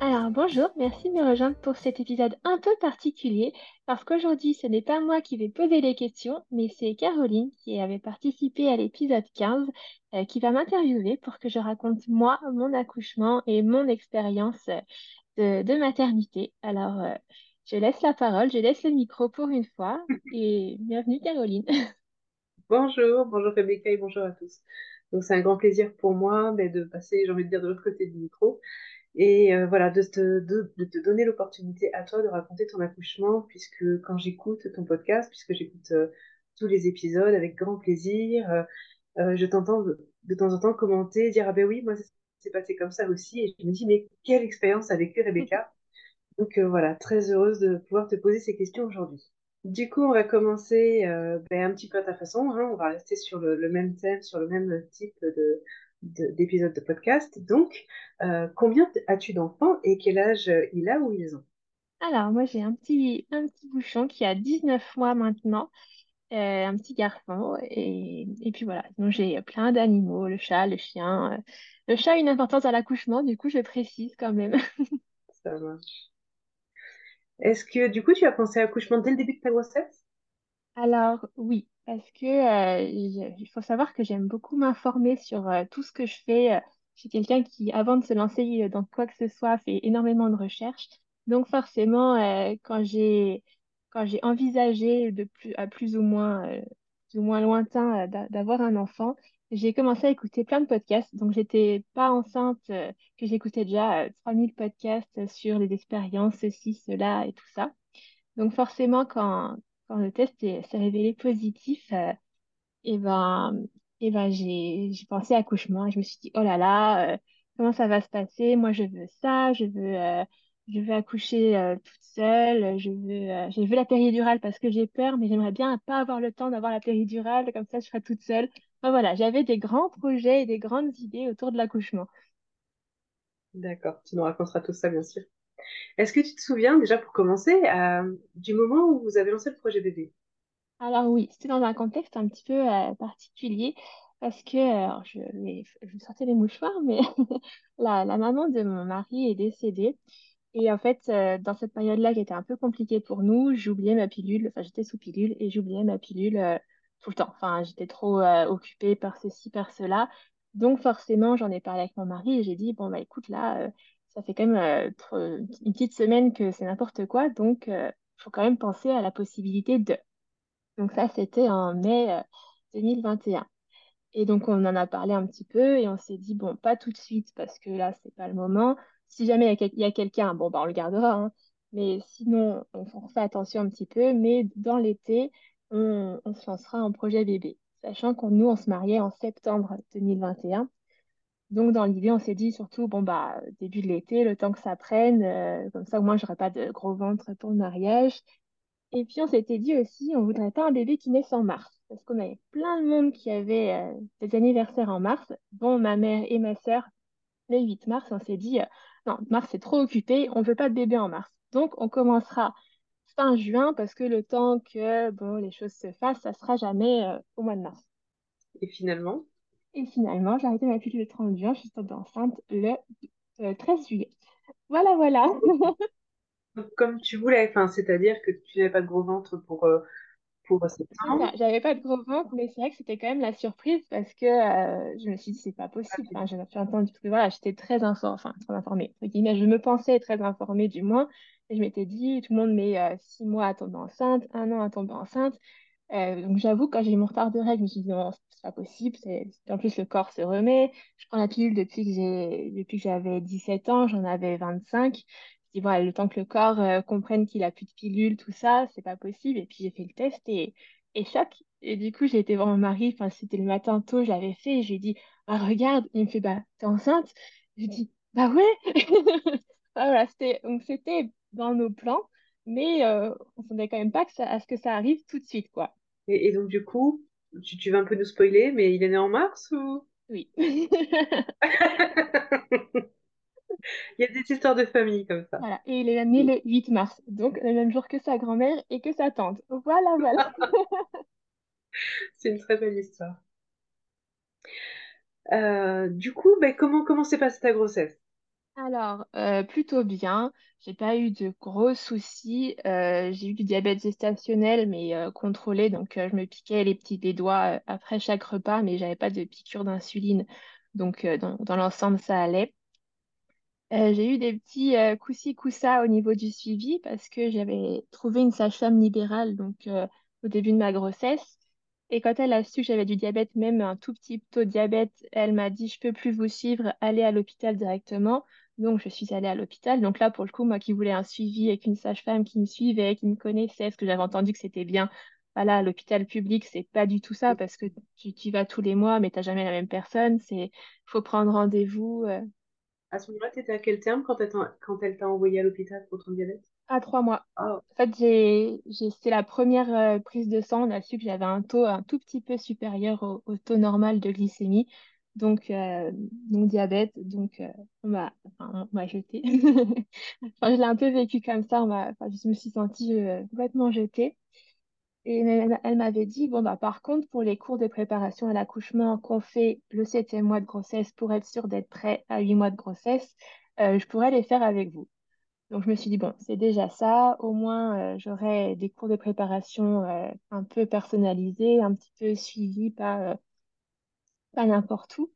alors bonjour, merci de me rejoindre pour cet épisode un peu particulier parce qu'aujourd'hui ce n'est pas moi qui vais poser les questions, mais c'est Caroline qui avait participé à l'épisode 15 euh, qui va m'interviewer pour que je raconte moi mon accouchement et mon expérience euh, de, maternité. Alors euh, je laisse la parole, je laisse le micro pour une fois et bienvenue Caroline. Bonjour, bonjour Rebecca et bonjour à tous. Donc c'est un grand plaisir pour moi ben, de passer, j'ai envie de dire, de l'autre côté du micro et euh, voilà, de te, de, te donner l'opportunité à toi de raconter ton accouchement, puisque quand j'écoute ton podcast, puisque j'écoute euh, tous les épisodes avec grand plaisir, euh, je t'entends de, temps en temps commenter, dire Ah ben oui, moi c'est passé comme ça aussi, et je me dis Mais quelle expérience a vécu Rebecca Donc voilà, très heureuse de pouvoir te poser ces questions aujourd'hui. Du coup, on va commencer ben, un petit peu à ta façon, hein. on va rester sur le même thème, sur le même type de, d'épisodes de, podcast. Donc, euh, combien as-tu d'enfants et quel âge euh, il a ou ils ont? Alors, moi, j'ai un petit, un petit bouchon qui a 19 mois maintenant, euh, un petit garçon. Et, et puis voilà, donc j'ai plein d'animaux, le chat, le chien. Le chat a une importance à l'accouchement, du coup, je précise quand même. Ça marche. Est-ce que du coup, tu as pensé à l'accouchement dès le début de ta grossesse? Alors, oui, parce que euh, il faut savoir que j'aime beaucoup m'informer sur euh, tout ce que je fais. Euh, je suis quelqu'un qui, avant de se lancer dans quoi que ce soit, fait énormément de recherches. Donc forcément, quand j'ai quand j'ai envisagé de plus à plus ou moins plus ou moins lointain d'avoir un enfant, j'ai commencé à écouter plein de podcasts. Donc j'étais pas enceinte, que j'écoutais déjà 3000 podcasts sur les expériences, ceci, cela et tout ça. Donc forcément, quand, quand le test s'est révélé positif, euh, et ben, et ben j'ai pensé accouchement et je me suis dit, oh là là, euh, comment ça va se passer? Moi, je veux ça, je veux, euh, je veux accoucher toute seule, je veux, je veux la péridurale parce que j'ai peur, mais j'aimerais bien pas avoir le temps d'avoir la péridurale, comme ça, je serai toute seule. Voilà, j'avais des grands projets et des grandes idées autour de l'accouchement. D'accord, tu nous raconteras tout ça, bien sûr. Est-ce que tu te souviens, déjà pour commencer, euh, du moment où vous avez lancé le projet bébé Alors oui, c'était dans un contexte un petit peu euh, particulier parce que, je, vais, je sortais les mouchoirs, mais la, maman de mon mari est décédée. Et en fait, euh, dans cette période-là qui était un peu compliquée pour nous, j'oubliais ma pilule, enfin j'étais sous pilule et j'oubliais ma pilule tout le temps. Enfin, j'étais trop occupée par ceci, par cela. Donc forcément, j'en ai parlé avec mon mari et j'ai dit, bon, bah écoute, là, ça fait quand même euh, une petite semaine que c'est n'importe quoi, donc il euh, faut quand même penser à la possibilité de. Donc ça, c'était en mai 2021. Euh, et donc on en a parlé un petit peu et on s'est dit, bon, pas tout de suite parce que là, c'est pas le moment. Si jamais il y a, quelqu'un, bon, bah, on le gardera, hein. mais sinon, on, fait attention un petit peu. Mais dans l'été, on, on se lancera en projet bébé, sachant qu'on nous, on se mariait en septembre 2021. Donc, dans l'idée, on s'est dit surtout, bon, bah, début de l'été, le temps que ça prenne, euh, comme ça, au moins, j'aurai pas de gros ventre pour le mariage. Et puis, on s'était dit aussi, on voudrait pas un bébé qui naisse en mars, parce qu'on avait plein de monde qui avait euh, des anniversaires en mars, dont ma mère et ma sœur, le 8 mars. On s'est dit, euh, non, mars, c'est trop occupé, on veut pas de bébé en mars. Donc, on commencera fin juin, parce que le temps que, bon, les choses se fassent, ça sera jamais au mois de mars. Et finalement? Et finalement, j'ai arrêté ma pilule le 30 juin, je suis tombée enceinte le 13 juillet. Voilà, voilà. Comme tu voulais, enfin, c'est-à-dire que tu n'avais pas de gros ventre pour, euh, pour septembre. J'avais pas de gros ventre, mais c'est vrai que c'était quand même la surprise parce que euh, je me suis dit, c'est pas possible. Enfin, j'avais entendu, parce que voilà, j'étais très, enfin, très informée. Je me pensais très informée du moins. Et je m'étais dit, tout le monde met euh, six mois à tomber enceinte, un an à tomber enceinte. Euh, donc j'avoue, quand j'ai eu mon retard de règles, je me suis dit non, c'est pas possible. En plus, le corps se remet. Je prends la pilule depuis que j'avais 17 ans, j'en avais 25. Je dis voilà, le temps que le corps euh, comprenne qu'il a plus de pilule, tout ça, c'est pas possible. Et puis j'ai fait le test et, et choc. Et du coup, j'ai été voir mon mari, enfin, c'était le matin tôt, je l'avais fait, et je dit, ah, regarde, il me fait, bah, t'es enceinte? Je lui dit, bah ouais! voilà, c'était, donc c'était dans nos plans, mais euh, on s'attendait quand même pas que ça- à ce que ça arrive tout de suite, quoi. Et donc, du coup, tu, tu vas un peu nous spoiler, mais il est né en mars ou... Oui. Il y a des histoires de famille comme ça. Voilà. Et il est né le 8 mars, donc le même jour que sa grand-mère et que sa tante. Voilà, voilà. C'est une très belle histoire. Euh, du coup, ben, comment comment s'est passée ta grossesse? Alors, euh, plutôt bien. J'ai pas eu de gros soucis. Euh, j'ai eu du diabète gestationnel, mais euh, contrôlé. Donc, je me piquais les petits des doigts après chaque repas, mais j'avais pas de piqûre d'insuline. Donc, dans, l'ensemble, ça allait. J'ai eu des petits euh, coucis coussas au niveau du suivi parce que j'avais trouvé une sage-femme libérale donc au début de ma grossesse. Et quand elle a su que j'avais du diabète, même un tout petit taux de diabète, elle m'a dit je peux plus vous suivre, allez à l'hôpital directement. Donc je suis allée à l'hôpital. Donc là pour le coup, moi qui voulais un suivi avec une sage-femme qui me suivait, qui me connaissait, parce que j'avais entendu que c'était bien. Voilà, à l'hôpital public, c'est pas du tout ça parce que tu, tu y vas tous les mois, mais t'as jamais la même personne. C'est faut prendre rendez-vous. euh, À ce moment-là, tu étais à quel terme quand elle t'a quand elle t'a envoyé à l'hôpital pour ton diabète? À trois mois. Oh, En fait, j'ai, c'est la première euh, prise de sang. On a su que j'avais un taux un tout petit peu supérieur au, au taux normal de glycémie. Donc, euh, donc diabète. Donc, euh, on m'a, enfin, jetée. Je l'ai un peu vécu comme ça. Enfin, je me suis sentie euh, complètement jetée. Et elle, m'avait dit, bon, bah, par contre, pour les cours de préparation à l'accouchement qu'on fait le septième mois de grossesse pour être sûr d'être prêt à huit mois de grossesse, euh, je pourrais les faire avec vous. Donc, je me suis dit, bon, c'est déjà ça. Au moins, euh, j'aurai des cours de préparation un peu personnalisés, un petit peu suivis, euh, pas n'importe où.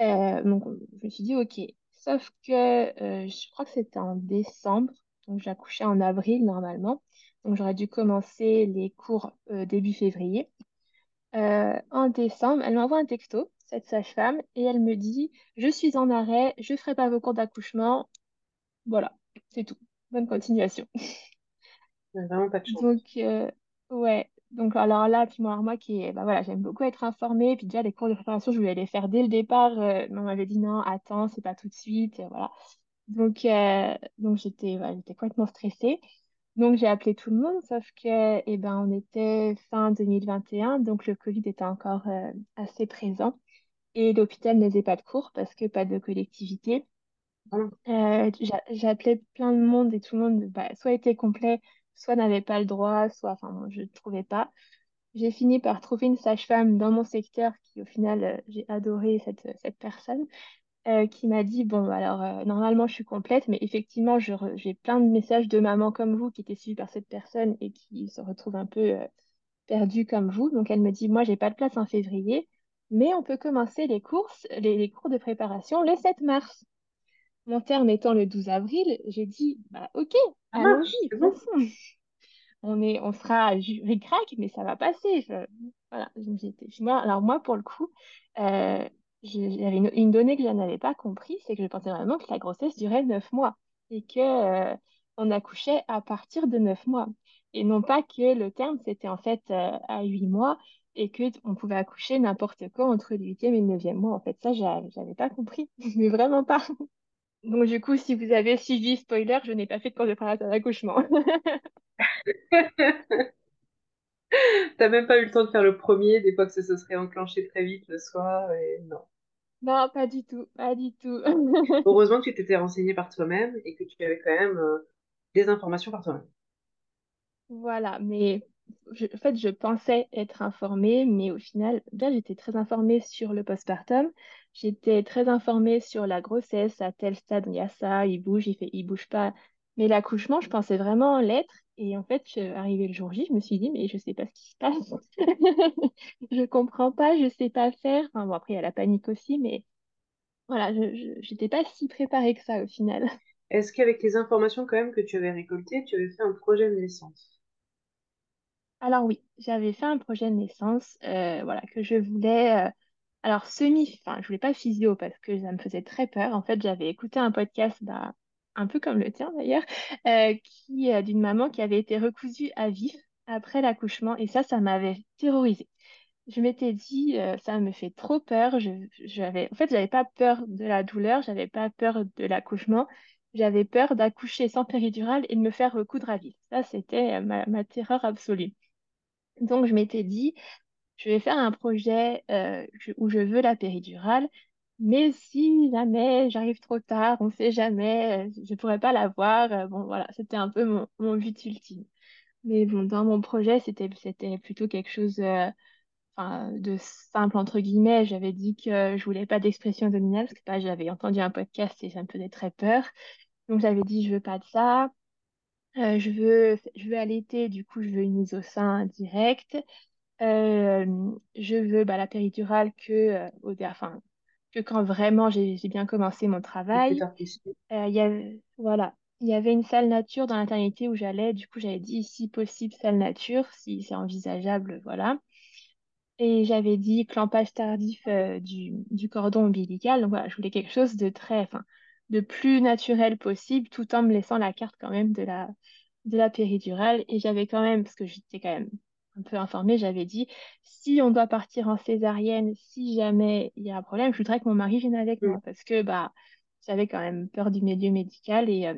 Euh, donc, je me suis dit, OK. Sauf que euh, je crois que c'était en décembre. Donc, j'ai accouché en avril normalement. Donc, j'aurais dû commencer les cours euh, début février. En décembre, elle m'envoie un texto, cette sage-femme, et elle me dit, je suis en arrêt, je ne ferai pas vos cours d'accouchement. Voilà, c'est tout. Bonne continuation. vraiment pas de chance. Donc, ouais. Donc, alors là, puis moi, moi qui, est- bah voilà, j'aime beaucoup être informée. Puis déjà, les cours de préparation, je voulais les faire dès le départ. euh, mais on m'avait dit non, attends, c'est pas tout de suite. euh, voilà. Donc, euh, donc j'étais ouais, j'étais complètement stressée. Donc, j'ai appelé tout le monde, sauf que, eh ben, on était fin 2021, donc le Covid était encore euh, assez présent. Et l'hôpital ne faisait pas de cours parce que pas de collectivité. Euh, j'a- j'appelais plein de monde et tout le monde, bah, soit était complet, soit n'avait pas le droit, soit, je ne trouvais pas. J'ai fini par trouver une sage-femme dans mon secteur qui, au final, euh, j'ai adoré cette, cette personne, euh, qui m'a dit, bon, alors, euh, normalement, je suis complète, mais effectivement, j'ai plein de messages de mamans comme vous qui étaient suivies par cette personne et qui se retrouvent un peu euh, perdues comme vous. Donc, elle me dit, moi, j'ai pas de place en février, mais on peut commencer les courses, les cours de préparation le 7 mars. Mon terme étant le 12 avril, j'ai dit, bah ok, marche, allons-y, bon. On est, on sera ric-rac, mais ça va passer. Je- voilà, moi, alors moi, pour le coup, euh, j'avais une, une donnée que je n'avais pas compris, c'est que je pensais vraiment que la grossesse durait 9 mois et que, euh, on accouchait à partir de 9 mois. Et non pas que le terme, c'était en fait euh, à 8 mois et que on pouvait accoucher n'importe quand entre le huitième et le neuvième mois. En fait, ça, j'a- j'avais pas compris, mais vraiment pas. Donc, du coup, si vous avez suivi, spoiler, je n'ai pas fait de cours de préparation à l'accouchement. T'as même pas eu le temps de faire le premier, des fois que ça se serait enclenché très vite le soir, et non. Non, pas du tout, pas du tout. Heureusement que tu t'étais renseigné par toi-même et que tu avais quand même euh, des informations par toi-même. Voilà, mais en fait, je pensais être informée, mais au final, bien, j'étais très informée sur le postpartum. J'étais très informée sur la grossesse, à tel stade, il y a ça, il bouge, il fait, il bouge pas. Mais l'accouchement, je pensais vraiment en l'être. Et en fait, arrivé le jour J, je me suis dit, mais je sais pas ce qui se passe. Je comprends pas, je sais pas faire. Enfin, bon, après, il y a la panique aussi, mais voilà, je, j'étais pas si préparée que ça au final. Est-ce qu'avec les informations quand même que tu avais récoltées, tu avais fait un projet de naissance? Alors oui, j'avais fait un projet de naissance, euh, voilà, que je voulais, euh, alors semi, enfin, je voulais pas physio parce que ça me faisait très peur. En fait, j'avais écouté un podcast, bah, un peu comme le tien d'ailleurs, euh, qui, d'une maman qui avait été recousue à vif après l'accouchement, et ça, ça m'avait terrorisée. Je m'étais dit, ça me fait trop peur. Je, j'avais, en fait, j'avais pas peur de la douleur, j'avais pas peur de l'accouchement, j'avais peur d'accoucher sans péridurale et de me faire recoudre à vif. Ça, c'était ma terreur absolue. Donc, je m'étais dit, je vais faire un projet euh, où je veux la péridurale, mais si jamais j'arrive trop tard, on ne sait jamais, euh, je ne pourrais pas l'avoir. euh, bon, voilà, c'était un peu mon, but ultime. Mais bon, dans mon projet, c'était, c'était plutôt quelque chose de simple, entre guillemets. J'avais dit que je voulais pas d'expression abdominale, parce que bah, j'avais entendu un podcast et ça me faisait très peur. Donc, j'avais dit, je veux pas de ça. Euh, je veux, je veux allaiter, du coup, je veux une mise au sein directe. Euh, je veux bah, la péridurale que, euh, au, enfin, que quand vraiment j'ai bien commencé mon travail. Euh, il y avait, voilà, il y avait une salle nature dans l'internité où j'allais. Du coup, j'avais dit, si possible, salle nature, si c'est envisageable, voilà. Et j'avais dit clampage tardif euh, du, du cordon ombilical. Donc voilà, je voulais quelque chose de très, enfin, de plus naturel possible, tout en me laissant la carte quand même de la, de la péridurale. Et j'avais quand même, parce que j'étais quand même un peu informée, j'avais dit, si on doit partir en césarienne, si jamais il y a un problème, je voudrais que mon mari vienne avec Mm, moi, parce que bah, j'avais quand même peur du milieu médical et, euh,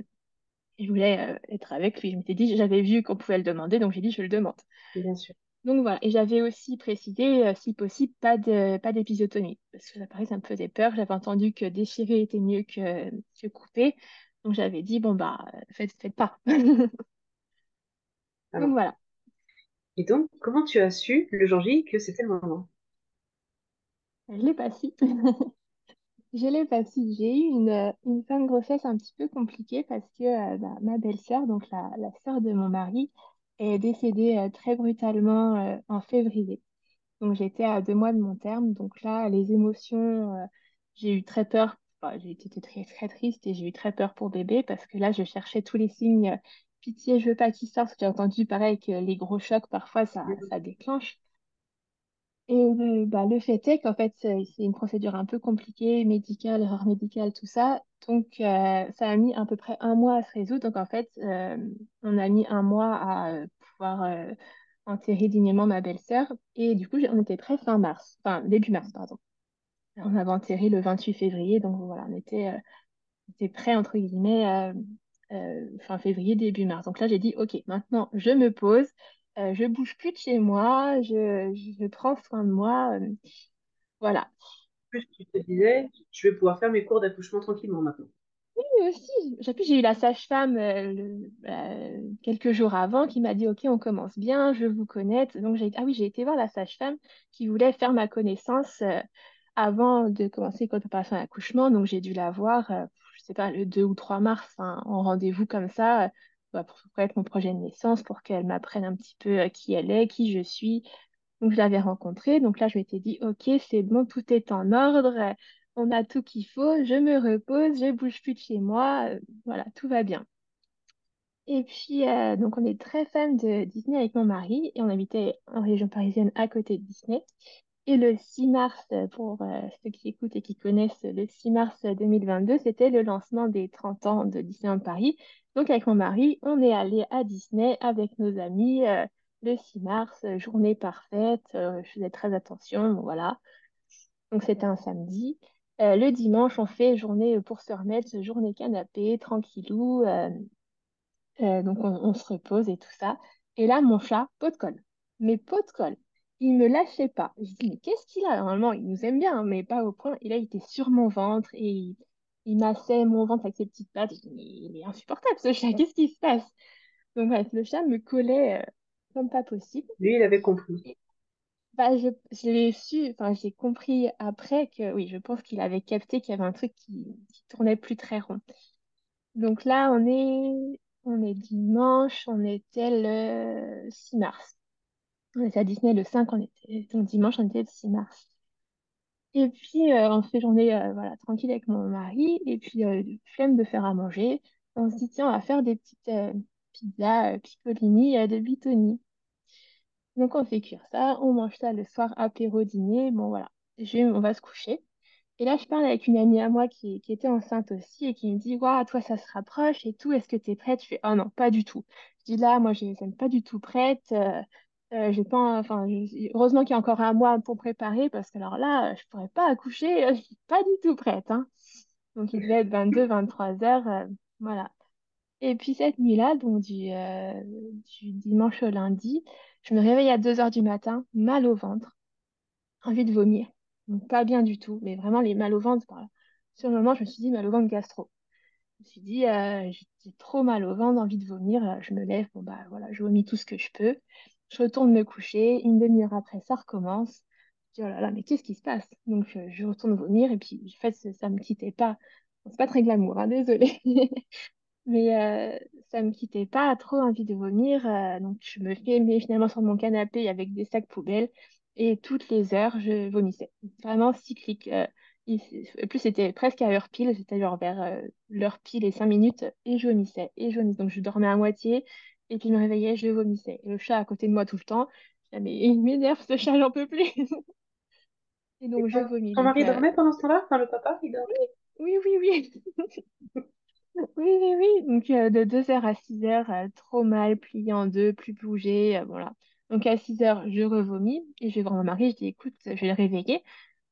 et je voulais euh, être avec lui. Je m'étais dit, j'avais vu qu'on pouvait le demander, donc j'ai dit, je le demande. bien sûr. Donc voilà, et j'avais aussi précisé, euh, si possible, pas de, pas d'épisiotomie, parce que ça paraît, ça me faisait peur. J'avais entendu que déchirer était mieux que, que couper. Donc j'avais dit, bon, bah, faites, faites pas. Donc voilà, et donc, comment tu as su le jour J que c'était le moment? je l'ai pas su. Je l'ai pas su. J'ai eu une, euh, une fin de grossesse un petit peu compliquée parce que euh, bah, ma belle-sœur, donc la, la sœur de mon mari, est décédée euh, très brutalement euh, en février. Donc j'étais à deux mois de mon terme. Donc là, les émotions, euh, j'ai eu très peur. J'ai été très, très triste et j'ai eu très peur pour bébé parce que là, je cherchais tous les signes. Pitié, je veux pas qu'il sorte. J'ai entendu pareil que les gros chocs, parfois, ça déclenche. Et le, bah, le fait est qu'en fait, c'est une procédure un peu compliquée, médicale, erreur médicale, tout ça. Donc, euh, ça a mis à peu près un mois à se résoudre. Donc, en fait, euh, on a mis un mois à euh, pouvoir euh, enterrer dignement ma belle-sœur. Et du coup, on était prêt fin mars, enfin début mars, pardon. On avait enterré le 28 février. Donc, voilà, on était, euh, prêt, entre guillemets, euh, euh, fin février, début mars. Donc là, j'ai dit, OK, maintenant, je me pose. Euh, je bouge plus de chez moi, je, je prends soin de moi. euh, voilà. Plus tu te disais, je vais pouvoir faire mes cours d'accouchement tranquillement maintenant. Et aussi, j'ai puis j'ai eu la sage-femme euh, le- euh, quelques jours avant qui m'a dit, OK, on commence bien, je veux vous connaître. Donc, j'ai, ah oui, j'ai été voir la sage-femme qui voulait faire ma connaissance euh, avant de commencer la préparation à l'accouchement. Donc, j'ai dû la voir, euh, je sais pas, le 2 ou 3 mars, hein, en rendez-vous comme ça, bah, pour connaître mon projet de naissance, pour qu'elle m'apprenne un petit peu euh, qui elle est, qui je suis. Donc, je l'avais rencontrée. Donc là, je m'étais dit, OK, c'est bon, tout est en ordre. On a tout qu'il faut. Je me repose, je bouge plus de chez moi. euh, voilà, tout va bien. Et puis, euh, donc, on est très fan de Disney avec mon mari et on habitait en région parisienne à côté de Disney. Et le 6 mars, pour ceux qui écoutent et qui connaissent, le 6 mars 2022, c'était le lancement des 30 ans de Disneyland Paris. Donc, avec mon mari, on est allé à Disney avec nos amis euh, le 6 mars, euh, journée parfaite. euh, je faisais très attention, voilà. Donc, c'était un samedi. Le dimanche, on fait journée pour se remettre, journée canapé, tranquillou. donc, on, se repose et tout ça. Et là, mon chat, pot de colle. Mais pot de colle. Il me lâchait pas. Je dis, mais qu'est-ce qu'il a? Normalement, il nous aime bien, hein, mais pas au point. Et là, il était sur mon ventre et il, il massait mon ventre avec ses petites pattes. Je dis, mais il est insupportable, ce chat. Qu'est-ce qui se passe? Donc, bref, le chat me collait euh, comme pas possible. Lui, il avait compris. Et, bah, je, je l'ai su, enfin, j'ai compris après que, oui, je pense qu'il avait capté qu'il y avait un truc qui, qui tournait plus très rond. Donc là, on est, on est dimanche, on était le 6 mars. On était à Disney le 5, on était, donc dimanche, on était le 6 mars. Et puis, euh, on fait journée euh, voilà, tranquille avec mon mari, et puis, euh, flemme de faire à manger. On se dit, tiens, on va faire des petites euh, pizzas piccolini de Bitoni. Donc, on fait cuire ça, on mange ça le soir, apéro, dîner. Bon, voilà, je, on va se coucher. Et là, je parle avec une amie à moi qui, était enceinte aussi et qui me dit, Waouh, toi, ça se rapproche et tout, est-ce que tu es prête? Je fais, Oh non, pas du tout. Je dis là, moi, je ne pas du tout prête. Euh, enfin, heureusement qu'il y a encore un mois pour préparer parce que alors là, je pourrais pas accoucher, euh, je suis pas du tout prête. hein. Donc, il devait être 22, 23 heures. euh, Voilà. Et puis cette nuit-là, donc du, du dimanche au lundi, je me réveille à 2 heures du matin, mal au ventre, envie de vomir. Pas bien du tout, mais vraiment les mal au ventre. Sur le moment, je me suis dit mal au ventre gastro. Je me suis dit, j'ai trop mal au ventre, envie de vomir. Je me lève, bon bah voilà, je vomis tout ce que je peux. Je retourne me coucher. Une demi-heure après, ça recommence. Je dis, oh là là, mais qu'est-ce qui se passe? Donc euh, je retourne vomir et puis en fait, ça, ça me quittait pas. C'est pas très glamour, hein, désolée. Mais euh, ça me quittait pas, trop envie de vomir. euh, donc je me fais mais finalement sur mon canapé avec des sacs poubelles et toutes les heures je vomissais. Vraiment cyclique. en plus c'était presque à heure pile, c'était genre vers l'heure pile et cinq minutes et je vomissais et je vomissais. Donc je dormais à moitié et puis je me réveillais, je vomissais. Et le chat à côté de moi tout le temps. Je disais, mais il m'énerve ce chat, j'en peux plus. Et Et donc je vomis. ton mari euh, dormait pendant ce temps-là? Enfin, le papa, il dormait? oui, oui, oui. Oui, oui, oui. Donc, euh, de deux heures à six heures, euh, trop mal, plié en deux, plus euh, voilà. Donc, à six heures, je revomis et je vais voir mon mari. Je dis, écoute, je vais le réveiller.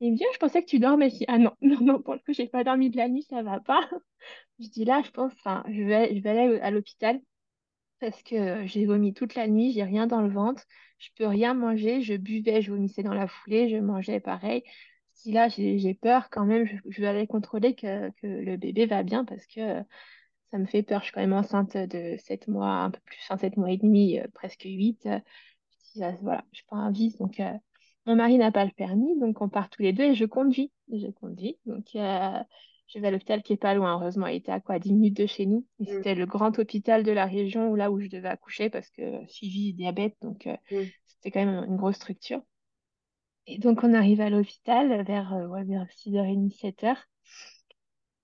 Il me dit, Ah, je pensais que tu dormais. Ah non, non, non, pour le coup, j'ai pas dormi de la nuit, ça va pas. Je dis, là, je pense, enfin, je vais, je vais aller à l'hôpital parce que euh, j'ai vomi toute la nuit, j'ai rien dans le ventre, je peux rien manger, je buvais, je vomissais dans la foulée, je mangeais pareil. Si là, j'ai peur quand même, je, je vais aller contrôler que, le bébé va bien parce que euh, ça me fait peur. Je suis quand même enceinte de 7 mois, un peu plus, enfin 7 mois et demi, euh, presque 8. Euh, ah, voilà, je prends un vice. Donc, mon mari n'a pas le permis, donc on part tous les deux et je conduis. Je conduis. Donc, je vais à l'hôpital qui est pas loin. Heureusement, il était à quoi, 10 minutes de chez nous. Et Mm, c'était le grand hôpital de la région, là où je devais accoucher parce que suivi diabète, donc euh, mm. c'était quand même une grosse structure. Et donc, on arrive à l'hôpital vers, euh, ouais, vers 6h30, 7h.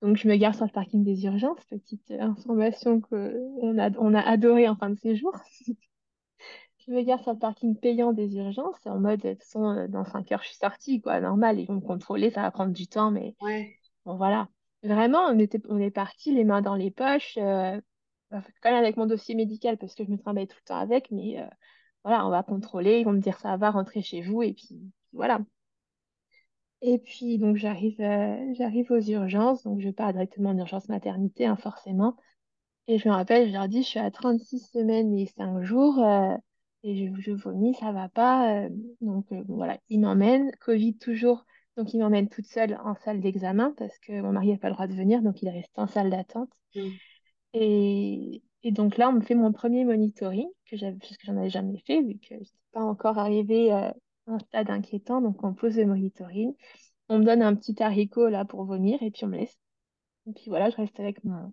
Donc, je me gare sur le parking des urgences, petite euh, information qu'on a, on a adoré en fin de séjour. Je me gare sur le parking payant des urgences, en mode, de toute façon, euh, dans 5 heures, je suis sortie, quoi, normal, ils vont me contrôler, ça va prendre du temps, mais Ouais, bon, voilà. Vraiment, on était, on est parti les mains dans les poches, euh, quand même avec mon dossier médical, parce que je me travaille tout le temps avec, mais euh, voilà, on va contrôler, ils vont me dire, ça va, rentrer chez vous, et puis voilà. Et puis, donc, j'arrive euh, j'arrive aux urgences, donc je pars directement en urgence maternité, hein, forcément. Et je me rappelle, je leur dis, je suis à 36 semaines et 5 jours, et je, je vomis, ça va pas. donc, voilà, ils m'emmènent, Covid toujours, donc ils m'emmènent toute seule en salle d'examen, parce que mon mari n'a pas le droit de venir, donc il reste en salle d'attente. mm, Et, et donc là, on me fait mon premier monitoring, que parce que j'en avais jamais fait, vu que je n'étais pas encore arrivée euh, à un stade inquiétant, donc on pose le monitoring. On me donne un petit haricot là pour vomir et puis on me laisse. Et puis voilà, je reste avec mon,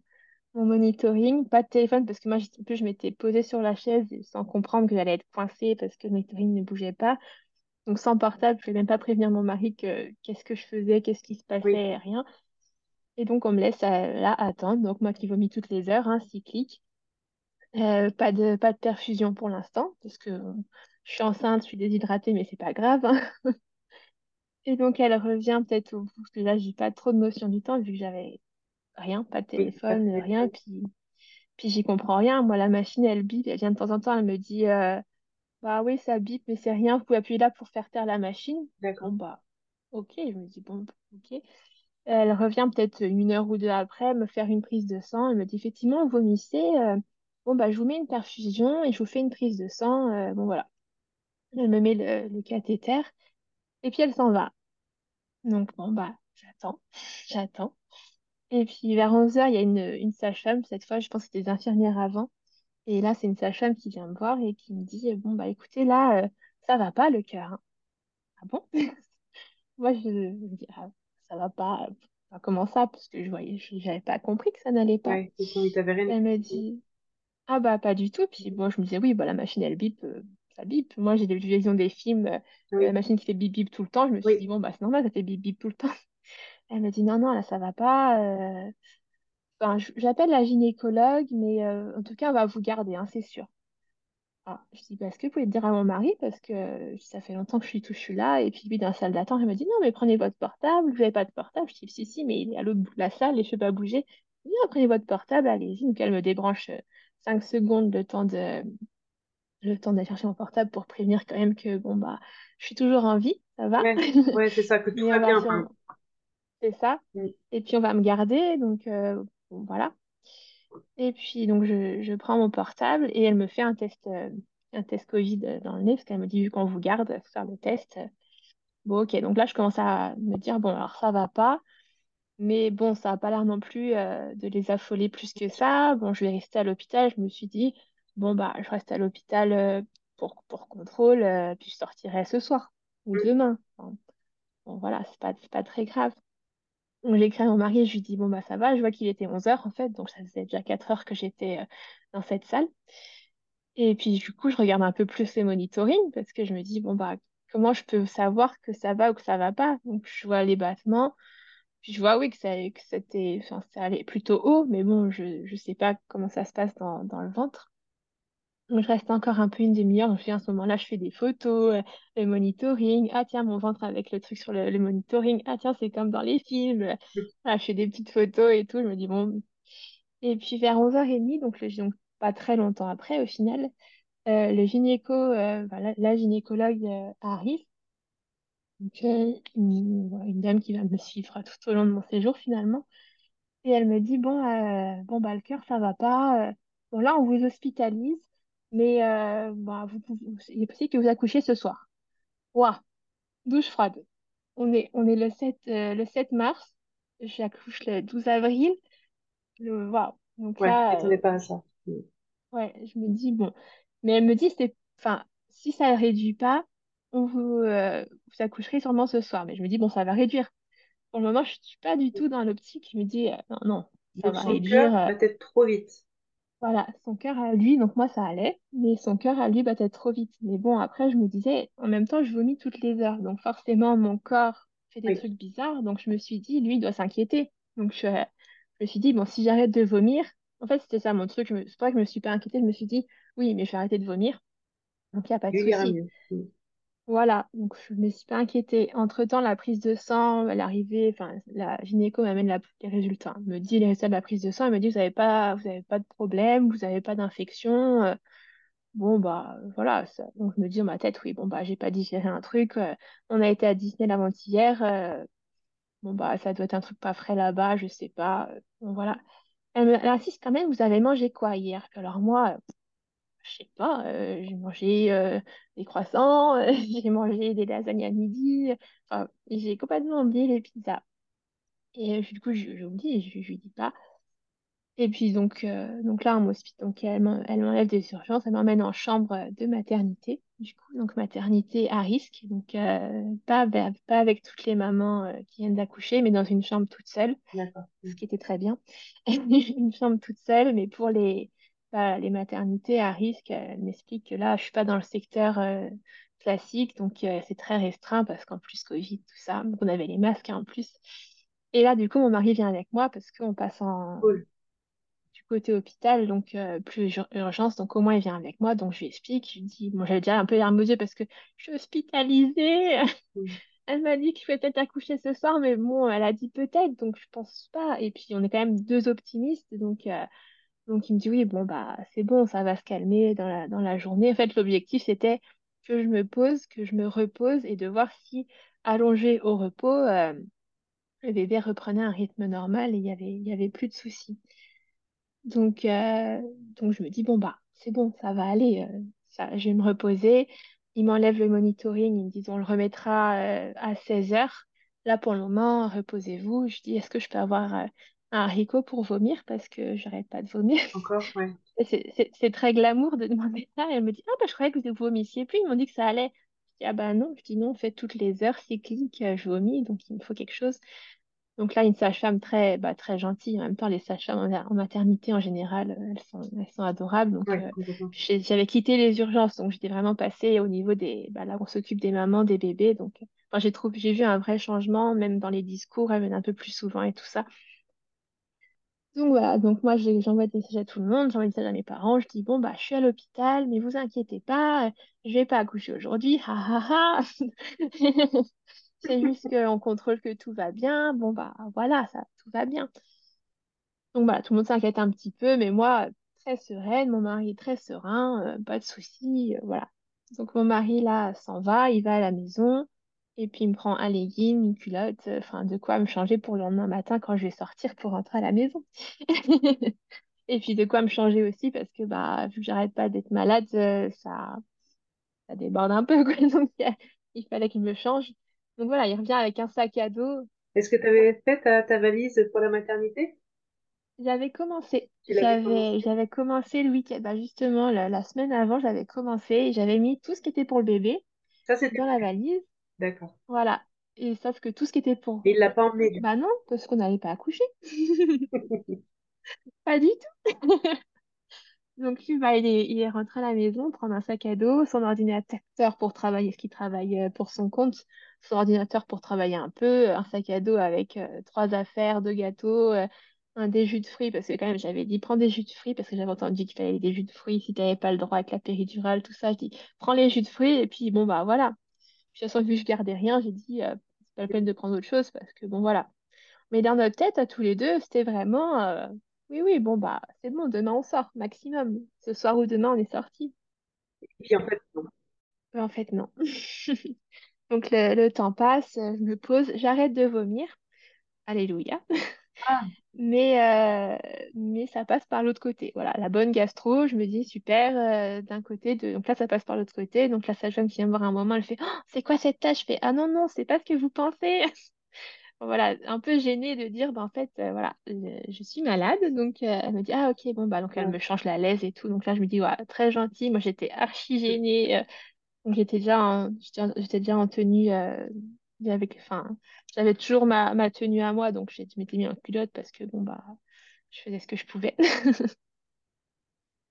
mon monitoring. Pas de téléphone parce que moi, en plus, je m'étais posée sur la chaise sans comprendre que j'allais être coincée parce que le monitoring ne bougeait pas. Donc sans portable, je ne vais même pas prévenir mon mari que qu'est-ce que je faisais, qu'est-ce qui se oui, passait, rien. Et donc on me laisse euh, là attendre. Donc moi qui vomis toutes les heures, hein, cyclique. Euh, pas de, pas de perfusion pour l'instant parce que je suis enceinte, je suis déshydratée, mais c'est pas grave. hein. Et donc elle revient peut-être au bout, parce que là, j'ai pas trop de notion du temps vu que j'avais rien, pas de oui, téléphone, rien. Puis, puis j'y comprends rien. Moi, la machine, elle bip, elle vient de temps en temps, elle me dit euh, Bah oui, ça bip, mais c'est rien, vous pouvez appuyer là pour faire taire la machine. Bon, bah, ok. Je me dis Bon, ok. Elle revient peut-être une heure ou deux après me faire une prise de sang. Elle me dit Effectivement, vous vomissez. euh, bon, bah, je vous mets une perfusion et je vous fais une prise de sang. euh, bon, voilà. Elle me met le, le cathéter et puis elle s'en va. Donc, bon, bah, j'attends, j'attends. Et puis vers onze heures il y a une, une sage-femme. Cette fois, je pense que c'était des infirmières avant. Et là, c'est une sage-femme qui vient me voir et qui me dit, bon, bah écoutez, là, euh, ça va pas le cœur. hein. Ah bon? Moi, je, me dis, ah, ça va pas. Enfin, comment ça? Parce que je voyais, j'avais pas compris que ça n'allait pas. Ouais, rien Elle me dit, ah bah pas du tout. Puis bon, je me disais, oui, bah la machine, elle bip, euh, ça bip. Moi, j'ai des visions des films, euh, la machine qui fait bip bip tout le temps. Je me suis dit, bon, bah c'est normal, ça fait bip bip tout le temps. Elle me dit, non, non, là, ça va pas. euh, Enfin, j- j'appelle la gynécologue, mais euh, en tout cas, on va vous garder, hein, c'est sûr. Ah, je dis, bah, est-ce que vous pouvez le dire à mon mari? Parce que euh, ça fait longtemps que je suis, tout, je suis là. Et puis lui, dans la salle d'attente, il me dit, non, mais prenez votre portable. Vous n'avez pas de portable? Je dis, si, si, mais il est à l'autre bout de la salle et je ne peux pas bouger. Il dit, Ah, prenez votre portable, allez-y. Donc elle me débranche euh, 5 secondes le temps de, le temps d'aller chercher mon portable pour prévenir quand même que, bon, bah, je suis toujours en vie, ça va. ouais, ouais, c'est ça, que tout Mais va on bien, c'est ça. Mm, Et puis on va me garder, donc euh, bon, voilà. Et puis, donc, je, je prends mon portable et elle me fait un test, euh, un test Covid dans le nez parce qu'elle me dit, vu qu'on vous garde, faut faire le test. Bon, ok. Donc là, je commence à me dire, bon, alors ça va pas. Mais bon, ça n'a pas l'air non plus euh, de les affoler plus que ça. Bon, je vais rester à l'hôpital. Je me suis dit, bon, bah, je reste à l'hôpital euh, pour, pour contrôle, euh, puis je sortirai ce soir ou demain. Enfin, bon, voilà, c'est pas, c'est pas très grave. Écrit à mon mari, je lui dis, bon, bah, ça va. Je vois qu'il était onze heures en fait, donc ça faisait déjà 4 heures que j'étais dans cette salle. Et puis, du coup, je regarde un peu plus les monitoring parce que je me dis, bon, bah, comment je peux savoir que ça va ou que ça va pas? Donc, je vois les battements. Puis je vois, oui, que ça, c'était, allait plutôt haut, mais bon, je ne sais pas comment ça se passe dans le ventre. Je reste encore un peu une demi-heure. Donc, je fais à ce moment-là, je fais des photos, euh, le monitoring. Ah, tiens, mon ventre avec le truc sur le, le monitoring. Ah, tiens, c'est comme dans les films. Voilà, je fais des petites photos et tout. Je me dis, bon. Et puis, vers 11h30, donc, le, donc pas très longtemps après, au final, euh, le gynéco, euh, la gynécologue arrive. Donc, une, une dame qui va me suivre tout au long de mon séjour, finalement. Et elle me dit, bon, bon bah, le cœur, ça va pas. bon, là, on vous hospitalise, mais euh, bah, vous, pouvez- il est possible que vous accouchiez ce soir. Ouah, douche froide. On est, on est le 7, euh, le 7 mars. J'accouche le 12 avril. Le, waouh. Donc Ouais, je là, euh, pas à ça. Mm. ouais, je me dis, bon. Mais elle me dit, c'est, enfin, si ça ne réduit pas, on vous, euh, vous accoucherez sûrement ce soir. Mais je me dis, bon, ça va réduire. Pour le moment, je ne suis pas du tout dans l'optique. Je me dis, euh, non, non, ça Donc va son cœur réduire. euh, battait trop vite. Voilà, son cœur à lui, donc moi ça allait, mais son cœur à lui battait trop vite. Mais bon, après je me disais, en même temps je vomis toutes les heures, donc forcément mon corps fait des Oui, trucs bizarres, donc je me suis dit, lui il doit s'inquiéter. Donc je, je me suis dit, bon, si j'arrête de vomir, en fait c'était ça mon truc, c'est pas que je me suis pas inquiétée, je me suis dit, oui, mais je vais arrêter de vomir, donc il n'y a pas de ira souci. Voilà, donc je me suis pas inquiétée. Entre-temps, la prise de sang, elle arrivait, enfin, la gynéco m'amène les résultats. Elle me dit les résultats de la prise de sang, elle me dit, vous n'avez pas, pas de problème, vous n'avez pas d'infection. euh, Bon, bah voilà, ça- donc je me dis dans ma tête, oui, bon, bah j'ai pas digéré un truc. euh, on a été à Disney l'avant-hier. euh, bon, bah ça doit être un truc pas frais là-bas, je sais pas. bon, voilà. Elle, elle insiste quand même, vous avez mangé quoi hier? Alors moi, je sais pas, euh, j'ai mangé euh, des croissants, euh, j'ai mangé des lasagnes à midi. Enfin, j'ai complètement oublié les pizzas. Et euh, du coup, j'oublie, je, je lui dis pas. Et puis donc, donc là, on donc elle m'en- elle m'enlève des urgences, elle m'emmène en chambre de maternité, du coup, donc maternité à risque, donc pas, avec- pas avec toutes les mamans qui viennent d'accoucher, mais dans une chambre toute seule, ce qui était très bien. Une chambre toute seule, mais pour les, bah, les maternités à risque, elle m'explique que là, je suis pas dans le secteur euh, classique, donc euh, c'est très restreint parce qu'en plus Covid, tout ça, donc on avait les masques hein, en plus. Et là, du coup, mon mari vient avec moi parce qu'on passe en, Cool. du côté hôpital, donc euh, plus ur- urgence, donc au moins il vient avec moi, donc je lui explique, je lui dis, bon j'avais déjà un peu larmes aux yeux parce que je suis hospitalisée, elle m'a dit que je pouvais peut-être accoucher ce soir, mais bon, elle a dit peut-être, donc je pense pas, et puis on est quand même deux optimistes, donc, donc il me dit oui, bon bah c'est bon, ça va se calmer dans la, journée, en fait l'objectif c'était que je me pose, que je me repose, et de voir si allongé au repos, euh, le bébé reprenait un rythme normal et il y avait, il plus de soucis. Donc, euh, donc je me dis, bon, bah, c'est bon, ça va aller. euh, ça, je vais me reposer. Il m'enlève le monitoring. Ils me disent, on le remettra à 16 heures. Là, pour le moment, reposez-vous. Je dis, est-ce que je peux avoir un haricot pour vomir? Parce que j'arrête pas de vomir. Encore, ouais. C'est très glamour de demander ça. Et elle me dit, ah, bah, je croyais que vous vomissiez plus. Ils m'ont dit que ça allait. Je dis, ah, bah non. Je dis, non, en fait, toutes les heures cycliques, euh, je vomis. Donc, il me faut quelque chose. Donc là, une sage-femme très, bah, très gentille. En même temps, les sages-femmes en, maternité, en général, euh, elles sont, elles sont adorables. Donc, Ouais, euh, j'avais quitté les urgences. Donc, j'étais vraiment passée au niveau des... Bah, là, on s'occupe des mamans, des bébés. Donc, enfin, j'ai vu un vrai changement, même dans les discours. Elles viennent un peu plus souvent et tout ça. Donc, voilà. Donc, moi, j'envoie des messages à tout le monde. J'envoie des messages à mes parents. Je dis, bon, bah, je suis à l'hôpital, mais vous inquiétez pas. Je vais pas accoucher aujourd'hui. Ha, ha, ha. C'est juste qu'on contrôle que tout va bien. Bon, bah, voilà, ça, tout va bien. Donc voilà, tout le monde s'inquiète un petit peu, mais moi, très sereine, mon mari est très serein, euh, pas de soucis, euh, voilà. Donc mon mari, là, s'en va, il va à la maison, et puis il me prend un legging, une culotte, euh, enfin, de quoi me changer pour le lendemain matin quand je vais sortir pour rentrer à la maison. Et puis de quoi me changer aussi parce que bah vu que j'arrête pas d'être malade, euh, ça, ça déborde un peu quoi. Donc il fallait qu'il me change. Donc voilà, il revient avec un sac à dos. Est-ce que tu avais fait ta, ta valise pour la maternité? J'avais commencé, j'avais j'avais commencé le week-end, bah justement la, la semaine avant, j'avais commencé et j'avais mis tout ce qui était pour le bébé Ça, dans la valise. D'accord. Voilà. Et sauf que tout ce qui était pour, Mais il l'a pas emmené, du bah non, parce qu'on n'allait pas accoucher. Pas du tout. Donc lui, bah, il est, il est rentré à la maison, prendre un sac à dos, son ordinateur pour travailler, ce qu'il travaille euh, pour son compte, son ordinateur pour travailler un peu, un sac à dos avec euh, trois affaires, deux gâteaux, euh, un des jus de fruits, parce que quand même j'avais dit prends des jus de fruits, parce que j'avais entendu qu'il fallait des jus de fruits si tu n'avais pas le droit avec la péridurale, tout ça. Je dis prends les jus de fruits, et puis bon, bah voilà. Puis de toute façon, vu que je gardais rien, j'ai dit euh, c'est pas la peine de prendre autre chose, parce que bon, voilà. Mais dans notre tête, à tous les deux, c'était vraiment euh, oui, oui, bon, bah, c'est bon, demain on sort, maximum. Ce soir ou demain, on est sorti. Et puis, en fait, non. Mais en fait, non. Donc, le, le temps passe, euh, je me pose, j'arrête de vomir. Alléluia. Ah, Mais, euh, mais ça passe par l'autre côté. Voilà, la bonne gastro, je me dis super, euh, d'un côté, de... donc là, ça passe par l'autre côté. Donc, la sage-femme qui vient me voir un moment, elle fait Oh, c'est quoi cette tâche? Je fais Ah non, non, c'est pas ce que vous pensez. Voilà, un peu gênée de dire, bah, en fait, euh, voilà, je suis malade. Donc, elle me dit, ah, ok, bon, bah, donc elle me change la laise et tout. Donc là, je me dis, ouais, très gentil. Moi, j'étais archi gênée. donc, j'étais déjà en j'étais déjà en tenue, j'avais toujours ma, tenue à moi. Donc, je m'étais mis en culotte parce que, bon, bah, je faisais ce que je pouvais.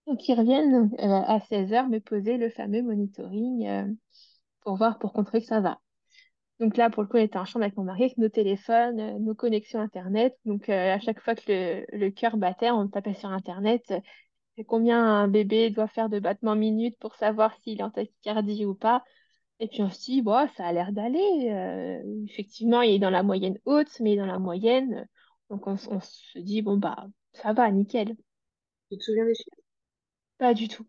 Donc, ils reviennent euh, à 16h me poser le fameux monitoring euh, pour voir, pour contrôler que ça va. Donc là, pour le coup, on était en chambre avec mon mari, avec nos téléphones, euh, nos connexions Internet. Donc à chaque fois que le, le cœur battait, on tapait sur Internet et combien un bébé doit faire de battements minutes pour savoir s'il est en tachycardie ou pas? Et puis on se dit, bon, ça a l'air d'aller. euh, effectivement, il est dans la moyenne haute, mais il est dans la moyenne. Donc on, se dit, bon, bah, ça va, nickel. Tu te souviens des chiffres? Pas du tout.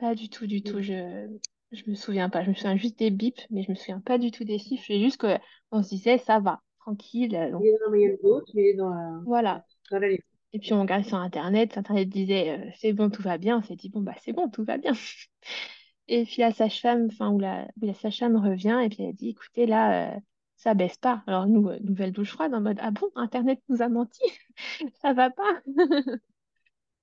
Pas du tout, du tout. Je je me souviens pas. Je me souviens juste des bips, mais je me souviens pas du tout des chiffres. C'est juste que on se disait ça va, tranquille. euh, Il est dans la moyenne haute, mais il est dans la, voilà. dans la limite. Et puis on regarde sur Internet. Internet disait euh, c'est bon, tout va bien. On s'est dit bon bah c'est bon, tout va bien. Et puis la sage-femme, enfin ou la, la sage-femme revient et puis elle dit écoutez là, euh, ça baisse pas. Alors nous, euh, nouvelle douche froide en mode ah bon, Internet nous a menti, ça va pas?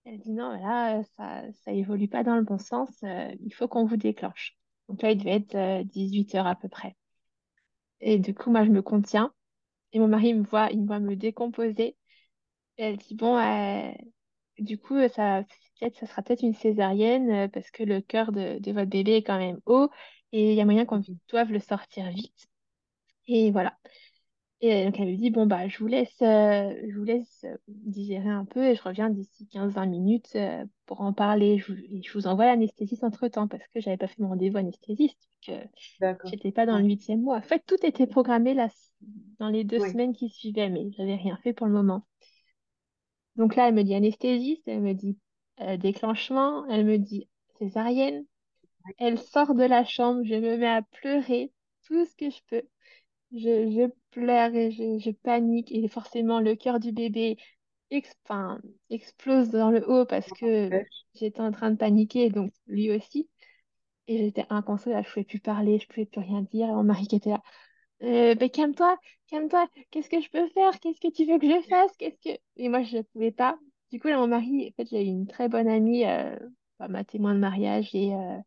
Elle dit non, là, euh, ça, ça évolue pas dans le bon sens, il faut qu'on vous déclenche. Donc là, il devait être 18 heures à peu près. Et du coup, moi, je me contiens. Et mon mari me voit, il me voit me décomposer. Et elle dit, bon, du coup, euh, ça, peut-être, ça sera peut-être une césarienne euh, parce que le cœur de, de votre bébé est quand même haut et il y a moyen qu'on doive le sortir vite. Et voilà. Et donc elle me dit, bon, bah, je vous laisse, euh, je vous laisse euh, digérer un peu et je reviens d'ici quinze vingt minutes euh, pour en parler. Je vous, et je vous envoie l'anesthésiste entre-temps parce que j'avais pas fait mon rendez-vous anesthésiste, que j'étais pas dans le huitième mois. En fait, tout était programmé là, dans les deux Oui. semaines qui suivaient, mais j'avais rien fait pour le moment. Donc là, elle me dit anesthésiste, elle me dit euh, déclenchement, elle me dit césarienne. Elle sort de la chambre, je me mets à pleurer tout ce que je peux. Je, pleure et je, panique et forcément le cœur du bébé explose dans le haut parce que j'étais en train de paniquer, donc lui aussi. Et j'étais inconsolable, je pouvais plus parler, je pouvais plus rien dire. Et mon mari qui était là, euh, ben, calme-toi, calme-toi, qu'est-ce que je peux faire? Qu'est-ce que tu veux que je fasse? Qu'est-ce que... Et moi, je ne pouvais pas. Du coup, là, mon mari, en fait, j'ai une très bonne amie, euh, ma témoin de mariage et, euh,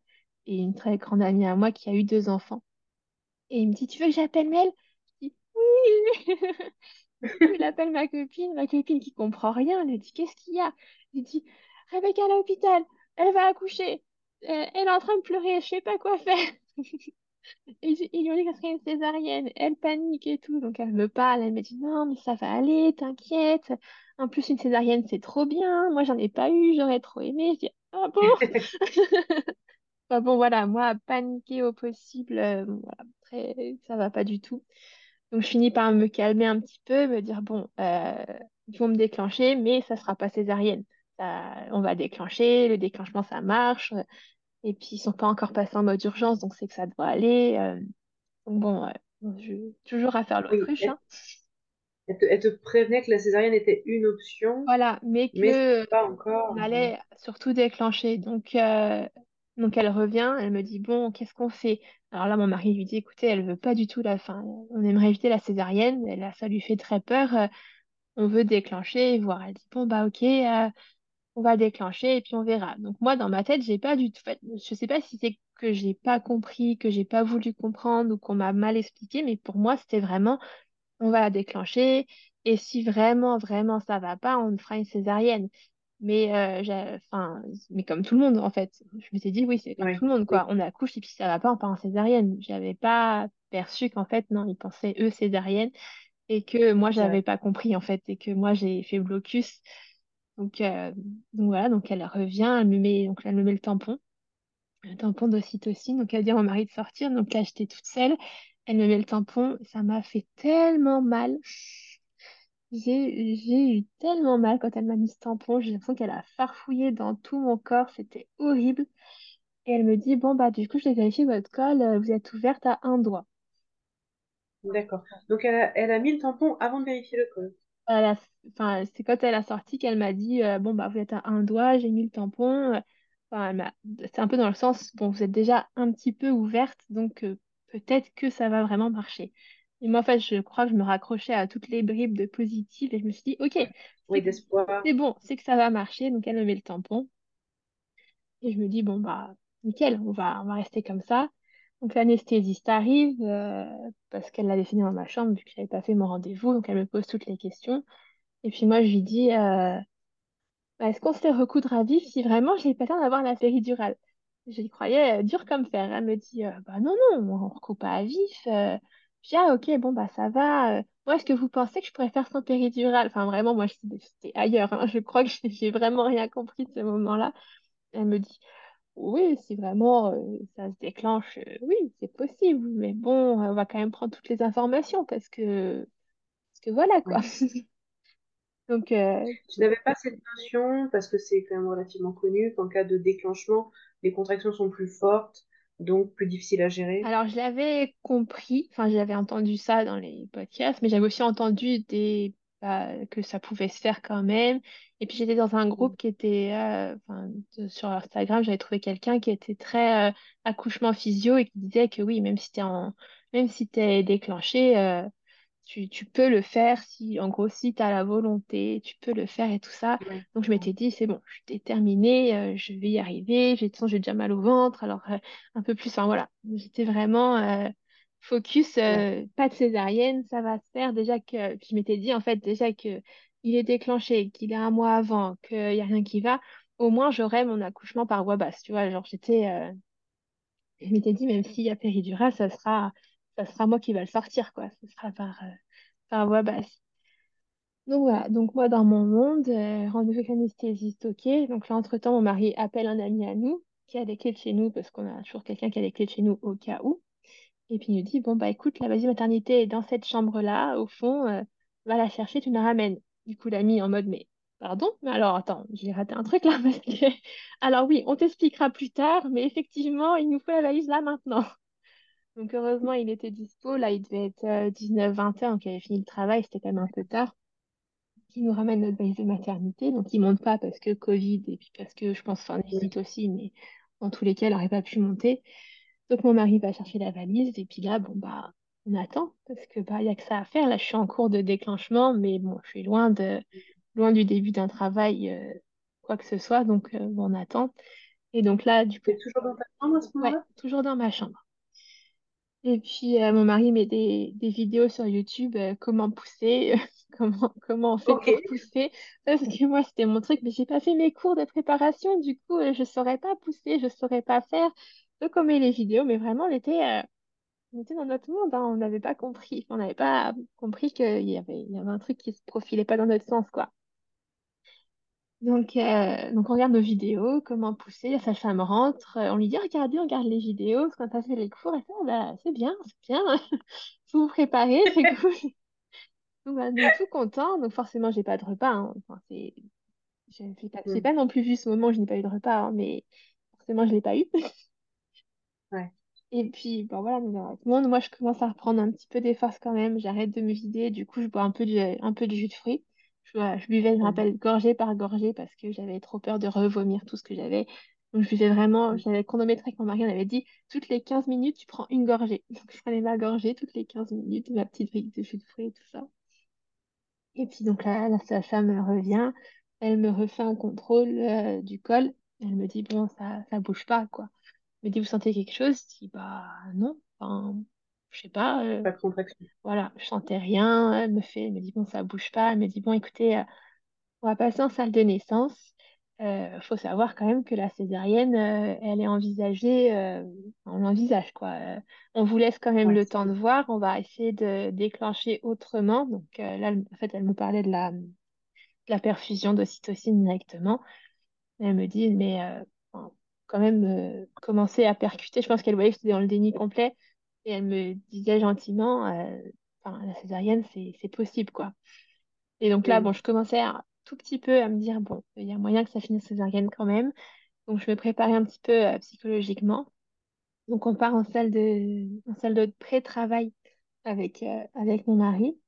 et une très grande amie à moi qui a eu deux enfants. Et il me dit, tu veux que j'appelle Mel? Je dis, oui. Coup, il appelle ma copine, ma copine qui comprend rien. Elle lui dit, qu'est-ce qu'il y a? Il dit, Rebecca à l'hôpital, elle va accoucher. Elle est en train de pleurer, je sais pas quoi faire. Et ils lui ont dit que ce serait une césarienne. Elle panique et tout. Donc elle me parle, elle me dit, non, mais ça va aller, t'inquiète. En plus, une césarienne, c'est trop bien. Moi, j'en ai pas eu, j'aurais trop aimé. Je dis, ah bon? Bah bon, voilà, moi, paniquer au possible, euh, voilà, très, ça va pas du tout. Donc, je finis par me calmer un petit peu, me dire, bon, euh, ils vont me déclencher, mais ça sera pas césarienne. Ça- on va déclencher, le déclenchement, ça marche. Et puis, ils sont pas encore passés en mode urgence, donc c'est que ça doit aller. euh. donc, bon, je, toujours à faire Oui. l'autruche, Est-ce hein. Elle te, elle te prévenait que la césarienne était une option, Voilà, mais mais que pas on encore. euh, allait surtout déclencher. Donc, euh, donc elle revient, elle me dit, bon, qu'est-ce qu'on fait? Alors là, mon mari lui dit, écoutez, elle veut pas du tout la fin. On aimerait éviter la césarienne. Là, ça lui fait très peur. euh, on veut déclencher et voir. Elle dit, bon, bah ok, euh, on va déclencher et puis on verra. Donc moi, dans ma tête, j'ai pas du tout fait. Je sais pas si c'est que j'ai pas compris, que j'ai pas voulu comprendre ou qu'on m'a mal expliqué, mais pour moi, c'était vraiment on va la déclencher. Et si vraiment, vraiment ça va pas, on fera une césarienne. Mais, euh, enfin, mais comme tout le monde, en fait. Je m'étais dit, oui, c'est comme tout Ouais, le monde, quoi. On accouche et puis si ça va pas, on part en césarienne. J'avais pas perçu qu'en fait, non, ils pensaient, eux, césarienne. Et que moi, j'avais vrai. pas compris, en fait. Et que moi, j'ai fait blocus. Donc, euh, donc voilà, donc elle revient, elle me met, donc elle me met le tampon, le tampon d'ocytocine. Donc elle dit à mon mari de sortir. Donc là, j'étais toute seule. Elle me met le tampon. Ça m'a fait tellement mal. J'ai, j'ai eu tellement mal quand elle m'a mis ce tampon. J'ai l'impression qu'elle a farfouillé dans tout mon corps. C'était horrible. Et elle me dit, bon, bah, du coup, je vais vérifier votre col. euh, Vous êtes ouverte à un doigt. D'accord. Donc, elle a, elle a mis le tampon avant de vérifier le col. Enfin, c'est quand elle a sorti qu'elle m'a dit, euh, bon, bah, vous êtes à un doigt. J'ai mis le tampon. euh, Enfin, c'est un peu dans le sens, bon, vous êtes déjà un petit peu ouverte. Donc, euh, peut-être que ça va vraiment marcher. Et moi, en fait, je crois que je me raccrochais à toutes les bribes de positif. Et je me suis dit, OK, Oui, c'est d'espoir. c'est bon, c'est que ça va marcher. Donc, elle me met le tampon. Et je me dis, bon, bah, nickel, on va, on va rester comme ça. Donc l'anesthésiste arrive euh, parce qu'elle l'avait fini dans ma chambre vu que j'avais pas fait mon rendez-vous. Donc elle me pose toutes les questions. Et puis moi, je lui dis, euh, bah, est-ce qu'on se fait recoudre à vif si vraiment j'ai pas le temps d'avoir la péridurale? J'y croyais euh, dur comme fer. Elle me dit, bah non, non, on recoupe pas à vif. Dis, ah ok, bon, bah ça va. Moi, est-ce que vous pensez que je pourrais faire sans péridurale? Enfin, vraiment, moi, j'étais ailleurs. hein. Je crois que j'ai vraiment rien compris de ce moment-là. Elle me dit, oui, si vraiment euh, ça se déclenche, euh, oui, c'est possible. Mais bon, on va quand même prendre toutes les informations parce que, parce que voilà quoi. Donc, euh, Tu n'avais pas cette notion, parce que c'est quand même relativement connu, qu'en cas de déclenchement, les contractions sont plus fortes, donc plus difficiles à gérer. alors je l'avais compris, enfin j'avais entendu ça dans les podcasts, mais j'avais aussi entendu des, bah, que ça pouvait se faire quand même. Et puis j'étais dans un groupe Mm. qui était, euh, enfin, de- sur Instagram, j'avais trouvé quelqu'un qui était très euh, accouchement physio et qui disait que oui, même si en, même si déclenché. euh, tu, tu peux le faire si, en gros, si tu as la volonté, tu peux le faire et tout ça. Ouais. Donc, je m'étais dit, c'est bon, je suis déterminée, je vais y arriver. J'ai, déjà mal au ventre, alors un peu plus, enfin voilà. J'étais vraiment focus, euh, pas de césarienne, ça va se faire. Déjà que, puis je m'étais dit, en fait, déjà que il est déclenché, qu'il est un mois avant, qu'il n'y a rien qui va, au moins, j'aurai mon accouchement par voie basse, tu vois. Genre, j'étais, euh, je m'étais dit, même s'il y a péridurale, ça sera, ça sera moi qui va le sortir, quoi. Ce sera par, euh, par voie basse. Donc voilà, donc moi dans mon monde, euh, rendez-vous avec l'anesthésiste, ok. Donc là, entre-temps, mon mari appelle un ami à nous qui a les clés de chez nous, parce qu'on a toujours quelqu'un qui a les clés de chez nous au cas où. Et puis il nous dit, bon bah écoute, la vasie maternité est dans cette chambre-là, au fond, euh, va la chercher, tu la ramènes. Du coup, l'ami en mode, mais pardon? Mais alors attends, j'ai raté un truc là, parce que... Alors oui, on t'expliquera plus tard, mais effectivement, il nous faut la valise là maintenant. Donc heureusement, il était dispo, là il devait être 19-20 heures, donc il avait fini le travail, c'était quand même un peu tard qui nous ramène notre valise de maternité. Donc, il monte pas parce que Covid et puis parce que je pense, on Ouais. hésite aussi, mais dans tous les cas, elle n'aurait pas pu monter. Donc, mon mari va chercher la valise et puis là, bon, bah, on attend parce que, bah, il y a que ça à faire. Là, je suis en cours de déclenchement, mais bon, je suis loin de, loin du début d'un travail, euh, quoi que ce soit. Donc, euh, on attend. Et donc là, du coup, toujours dans ta chambre à ce ouais, moment-là? toujours dans ma chambre. Et puis, euh, mon mari met des, des vidéos sur YouTube, comment pousser, comment, comment on fait pour pousser. Parce que moi, c'était mon truc, mais j'ai pas fait mes cours de préparation. Du coup, je saurais pas pousser, je saurais pas faire. On met les vidéos, mais vraiment, on était, euh, on était dans notre monde. hein. On n'avait pas compris. On n'avait pas compris qu'il y avait, il y avait un truc qui se profilait pas dans notre sens, quoi. Donc, euh, donc on regarde nos vidéos, comment pousser, la sage-femme rentre, euh, on lui dit regardez, on regarde les vidéos, parce qu'on a fait les cours, et ça, bah, c'est bien, c'est bien, vous vous préparez, c'est cool. Donc, bah, on est tout content, donc forcément, j'ai pas de repas, hein. Enfin, c'est, j'ai pas, Mm. pas non plus vu ce moment où je n'ai pas eu de repas, hein, mais forcément, je l'ai pas eu. Ouais. Et puis, bon, voilà, dans le monde, moi, je commence à reprendre un petit peu des forces quand même. J'arrête de me vider. Du coup, je bois un peu du, un peu de jus de fruits. Je, buvais, je me rappelle, gorgée par gorgée parce que j'avais trop peur de revomir tout ce que j'avais. Donc, je buvais vraiment, j'avais chronométré avec mon mari, on avait dit, toutes les 15 minutes, tu prends une gorgée. Donc, je prenais ma gorgée toutes les 15 minutes, ma petite brique de jus de fruits et tout ça. Et puis, donc là, la sage-femme revient. Elle me refait un contrôle euh, du col. Elle me dit, bon, ça, ça bouge pas, quoi me dit, vous sentez quelque chose? Je dis, bah non, enfin, je sais pas, euh, Pas de contraction. voilà, je sentais rien. Elle me fait, elle me dit, bon, ça bouge pas. Elle me dit, bon, écoutez, euh, on va passer en salle de naissance. Euh, faut savoir quand même que la césarienne, euh, elle est envisagée, on l'envisage quoi. On vous laisse quand même Ouais, le temps de voir. On va essayer de déclencher autrement. Donc là, en fait, elle me parlait de la, de la perfusion d'ocytocine directement. Elle me dit, mais quand même, euh, commencer à percuter. Je pense qu'elle voyait que j'étais dans le déni complet. Et elle me disait gentiment, euh, enfin, la césarienne, c'est, possible, quoi. Et donc là, bon, Mm. je commençais à, tout petit peu à me dire, bon, il y a moyen que ça finisse césarienne quand même. Donc je me préparais un petit peu euh, psychologiquement. Donc on part en salle de, en salle de pré-travail avec, euh, avec mon mari.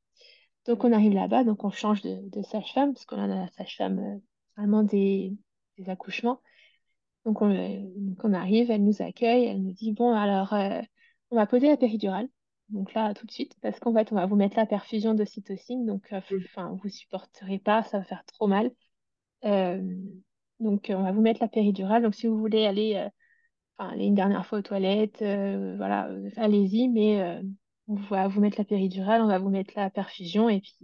Donc on arrive là-bas, donc on change de, de sage-femme, parce qu'on a la sage-femme vraiment des, des accouchements. Donc on, euh, donc on arrive, elle nous accueille, elle nous dit, bon, alors, euh, on va poser la péridurale. Donc là, tout de suite, parce qu'en fait, on va vous mettre la perfusion d'ocytocine. Donc, euh, enfin, vous supporterez pas, ça va faire trop mal. Euh, donc, euh, on va vous mettre la péridurale. Donc, si vous voulez aller, euh, aller une dernière fois aux toilettes, euh, voilà, euh, allez-y, mais euh, on va vous mettre la péridurale, on va vous mettre la perfusion et puis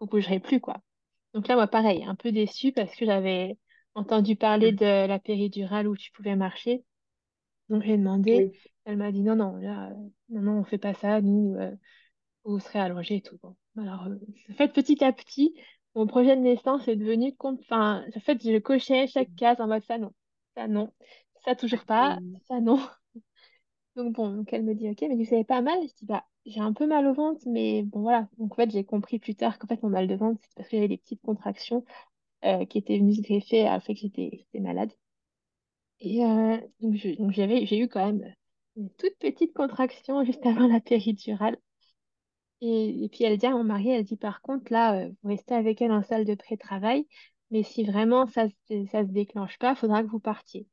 vous bougerez plus, quoi. Donc là, moi, pareil, un peu déçue parce que j'avais entendu parler Mm. de la péridurale où tu pouvais marcher. Donc j'ai demandé, Oui. elle m'a dit non, non, là, euh, non, non, on fait pas ça, nous, euh, vous serez allongés et tout. Bon. Alors, euh, en fait, petit à petit, mon projet de naissance est devenu, enfin, en fait, je cochais chaque case en mode ça non, ça non, ça toujours pas, Mm. ça non. Donc bon, donc elle me dit ok, mais vous savez pas mal? Je dis bah, j'ai un peu mal au ventre, mais bon voilà. Donc en fait, j'ai compris plus tard qu'en fait, mon mal de ventre, c'est parce que j'avais des petites contractions euh, qui étaient venues se greffer fait que j'étais malade. Et euh, donc, j'avais, j'ai eu quand même une toute petite contraction juste avant la péridurale. Et, et puis elle dit à mon mari, elle dit par contre, là, euh, vous restez avec elle en salle de pré-travail, mais si vraiment ça se, ça se déclenche pas, il faudra que vous partiez.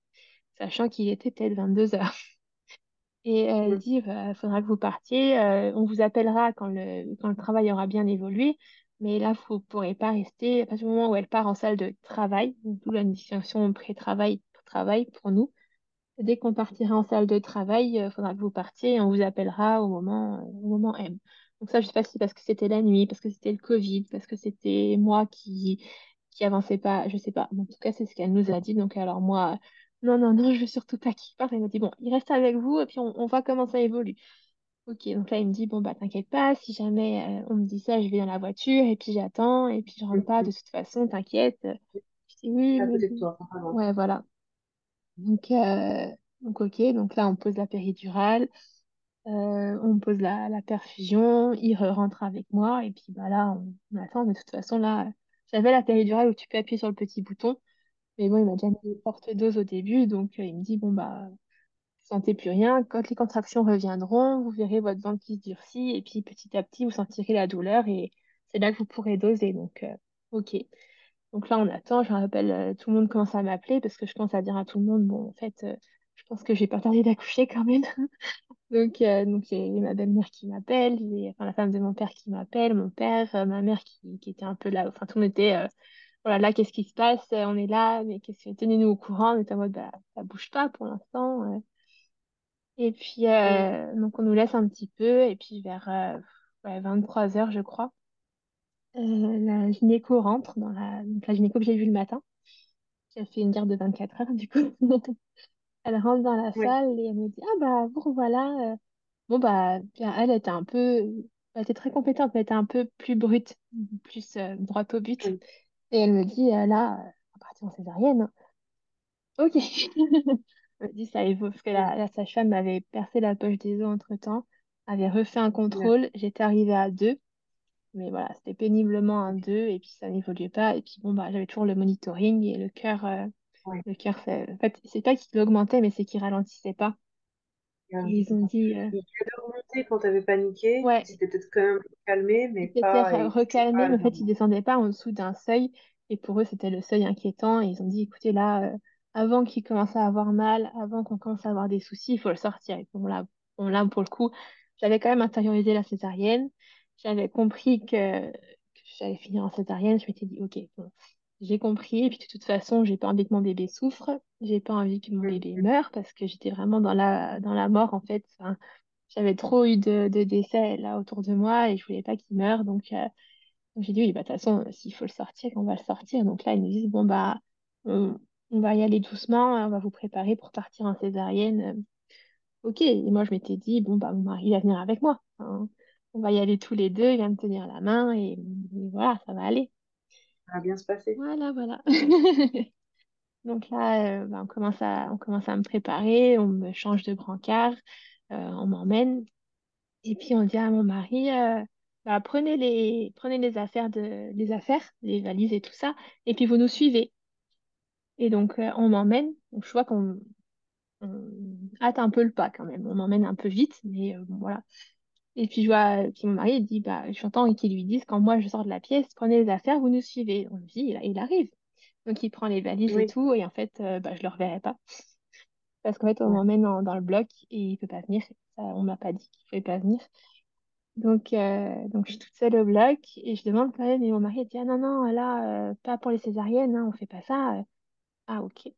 Sachant qu'il était peut-être 22 heures. Et elle Mm. dit, il faudra que vous partiez, euh, on vous appellera quand le, quand le travail aura bien évolué, mais là, vous ne pourrez pas rester, à partir du moment où elle part en salle de travail, d'où la distinction pré-travail, travail pour nous. Dès qu'on partira en salle de travail, il faudra que vous partiez et on vous appellera au moment, euh, au moment M. Donc ça, je sais pas si parce que c'était la nuit, parce que c'était le Covid, parce que c'était moi qui qui avançait pas, je sais pas. En tout cas, c'est ce qu'elle nous a dit. Donc alors moi, non, non, non, je veux surtout pas qu'il parte. Elle m'a dit, bon, il reste avec vous et puis on, on voit comment ça évolue. Ok, donc là, il me dit, bon, bah t'inquiète pas, si jamais euh, on me dit ça, je vais dans la voiture et puis j'attends et puis je rentre pas de toute façon, t'inquiète. Je dis oui. Ouais, voilà. Donc, euh, donc, ok, donc là, on pose la péridurale, euh, on pose la, la perfusion, il rentre avec moi, et puis bah là, on, on attend, mais de toute façon, là, j'avais la péridurale où tu peux appuyer sur le petit bouton, mais bon, il m'a déjà mis une forte dose au début, donc euh, il me dit, bon, bah, sentez plus rien, quand les contractions reviendront, vous verrez votre ventre qui se durcit, et puis petit à petit, vous sentirez la douleur, et c'est là que vous pourrez doser, donc, euh, ok. Donc là, on attend, je rappelle, euh, tout le monde commence à m'appeler parce que je commence à dire à tout le monde, bon, en fait, euh, je pense que j'ai pas tardé d'accoucher quand même. Donc, donc j'ai ma belle-mère qui m'appelle, enfin, la femme de mon père qui m'appelle, mon père, ma mère qui, était un peu là, enfin tout le monde était, voilà, là, qu'est-ce qui se passe? On est là, mais qu'est-ce que tenez-nous au courant? On était en mode, bah, ça bouge pas pour l'instant. Euh. Et puis, euh, donc on nous laisse un petit peu, et puis vers euh, ouais, 23 heures, je crois, euh, la gynéco rentre dans la, donc la gynéco que j'ai vue le matin. qui a fait une garde de 24 heures, du coup. Elle rentre dans la salle et elle me dit, ah bah, vous revoilà. euh. Bon, bah, elle était un peu, elle était très compétente, mais elle était un peu plus brute, plus euh, droite au but. Et elle me dit, euh, là, euh, on va partir en césarienne. hein. Ok. Dit, ça évolue, parce que la, la sage-femme m'avait percé la poche des os entre-temps, avait refait un contrôle, j'étais arrivée à 2, mais voilà, c'était péniblement un 2, et puis ça n'évoluait pas. Et puis bon, bah, j'avais toujours le monitoring et le cœur. euh, Ouais. Le cœur. En fait, c'est pas qu'il augmentait, mais c'est qu'il ralentissait pas. Ils ont dit, euh, il remonter quand tu avais paniqué. ouais, Il s'était peut-être quand même calmé, mais pas, re- il était toujours pas recalmés, à mais en fait, ils descendaient pas en dessous d'un seuil. Et pour eux, c'était le seuil inquiétant. Et ils ont dit, écoutez, là, euh, avant qu'il commence à avoir mal, avant qu'on commence à avoir des soucis, il faut le sortir. Et bon, là, bon, là, pour le coup, j'avais quand même intériorisé la césarienne. J'avais compris que, que j'allais finir en césarienne. Je m'étais dit, ok, bon, j'ai compris. Et puis, de toute façon, j'ai pas envie que mon bébé souffre. J'ai pas envie que mon bébé meure parce que j'étais vraiment dans la, dans la mort, en fait. Enfin, j'avais trop eu de, de décès là autour de moi et je voulais pas qu'il meure. Donc, euh, donc j'ai dit, oui, bah, de toute façon, s'il faut le sortir, on va le sortir. Donc là, ils nous disent, bon, bah, on, on va y aller doucement, hein, on va vous préparer pour partir en césarienne. Euh, Ok, et moi, je m'étais dit, bon, bah, mon mari va venir avec moi. hein. On va y aller tous les deux, il va me tenir la main et, et voilà, ça va aller. Ça va bien se passer. Voilà, voilà. Donc là, euh, bah, on commence à, on commence à me préparer, on me change de brancard, euh, on m'emmène. Et puis on dit à mon mari, euh, bah, prenez les, prenez les affaires de, les affaires, les valises et tout ça, et puis vous nous suivez. Et donc euh, on m'emmène. Donc je vois qu'on on hâte un peu le pas quand même. On m'emmène un peu vite, mais euh, bon, voilà. Et puis je vois, puis mon mari il dit, bah j'entends qu'ils lui disent quand moi je sors de la pièce, prenez les affaires, vous nous suivez. On me dit, il, il arrive. Donc il prend les valises et tout, et en fait, euh, bah, je le reverrai pas. Parce qu'en fait, on ouais. m'emmène en- dans le bloc et il peut pas venir. Ça, on m'a pas dit qu'il pouvait pas venir. Donc, euh, donc, je suis toute seule au bloc et je demande quand même, et mon mari dit, ah non, non, là, euh, pas pour les césariennes, hein, on fait pas ça. Ah, ok.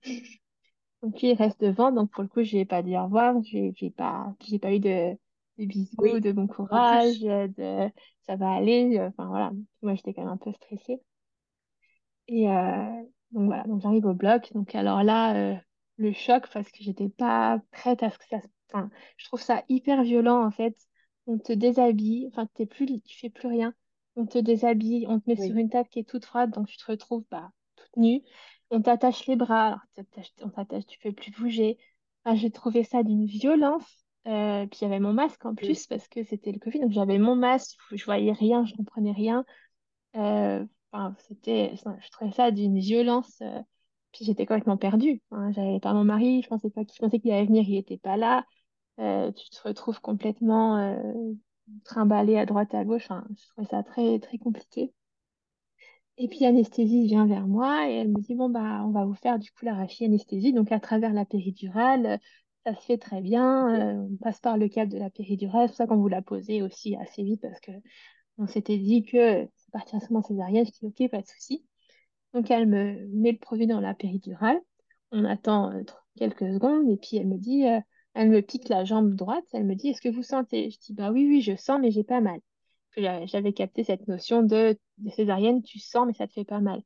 Donc, il reste devant, donc pour le coup, je lui ai pas dit au revoir, j'ai j'ai pas, j'ai pas eu de, de bisous, Oui. de bon En courage, plus, euh, de ça va aller, euh, enfin voilà. Moi, j'étais quand même un peu stressée. Et euh, donc voilà, donc j'arrive au bloc. Donc alors là, euh, le choc parce que j'étais pas prête à ce que ça se... Enfin, je trouve ça hyper violent en fait. On te déshabille, enfin t'es plus, tu fais plus rien. On te déshabille, on te met sur oui. une table qui est toute froide, donc tu te retrouves bah, toute nue. On t'attache les bras, alors on t'attache, tu peux plus bouger. Enfin, j'ai trouvé ça d'une violence. Euh, puis il y avait mon masque en plus parce que c'était le Covid, donc j'avais mon masque, je voyais rien, je comprenais rien. Euh, enfin, c'était, je trouvais ça d'une violence. euh, puis j'étais complètement perdue. hein. J'avais pas mon mari, je pensais pas qu'il je pensais qu'il allait venir, il était pas là. Tu te retrouves complètement trimballé à droite à gauche. Enfin, je trouvais ça très très compliqué. Et puis l'anesthésie vient vers moi et elle me dit bon bah on va vous faire du coup la anesthésie donc à travers la péridurale. euh, Ça se fait très bien. euh, on passe par le câble de la péridurale. C'est pour ça qu'on vous l'a posé aussi assez vite parce que on s'était dit que ça partirait seulement césarienne. Je dis ok, pas de souci. Donc elle me met le produit dans la péridurale. On attend euh, quelques secondes et puis elle me dit, euh, elle me pique la jambe droite. Elle me dit, est-ce que vous sentez? Je dis, bah oui, oui, je sens, mais j'ai pas mal. J'avais capté cette notion de, de césarienne, tu sens, mais ça te fait pas mal.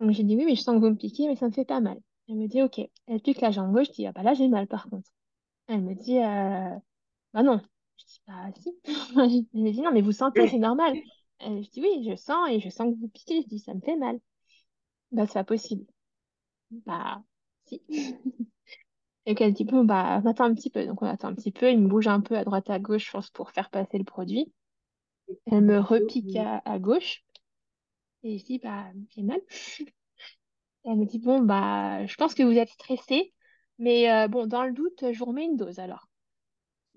Donc j'ai dit, oui, mais je sens que vous me piquez, mais ça me fait pas mal. Elle me dit, ok. Elle pique la jambe gauche. Je dis, ah bah là, j'ai mal par contre. Elle me dit, euh, bah non. Je dis, bah si. Elle me dit, non, mais vous sentez, c'est normal. Euh, je dis, oui, je sens et je sens que vous piquez. Je dis, ça me fait mal. Bah, c'est pas possible. Bah, si. Et qu'elle dit, bon, bah, on attend un petit peu. Donc, on attend un petit peu. Il me bouge un peu à droite, à gauche, je pense, pour faire passer le produit. Elle me repique à, à gauche. Et je dis, bah, j'ai mal. Elle me dit, bon, bah, je pense que vous êtes stressé. Mais euh, bon, dans le doute, je vous remets une dose alors.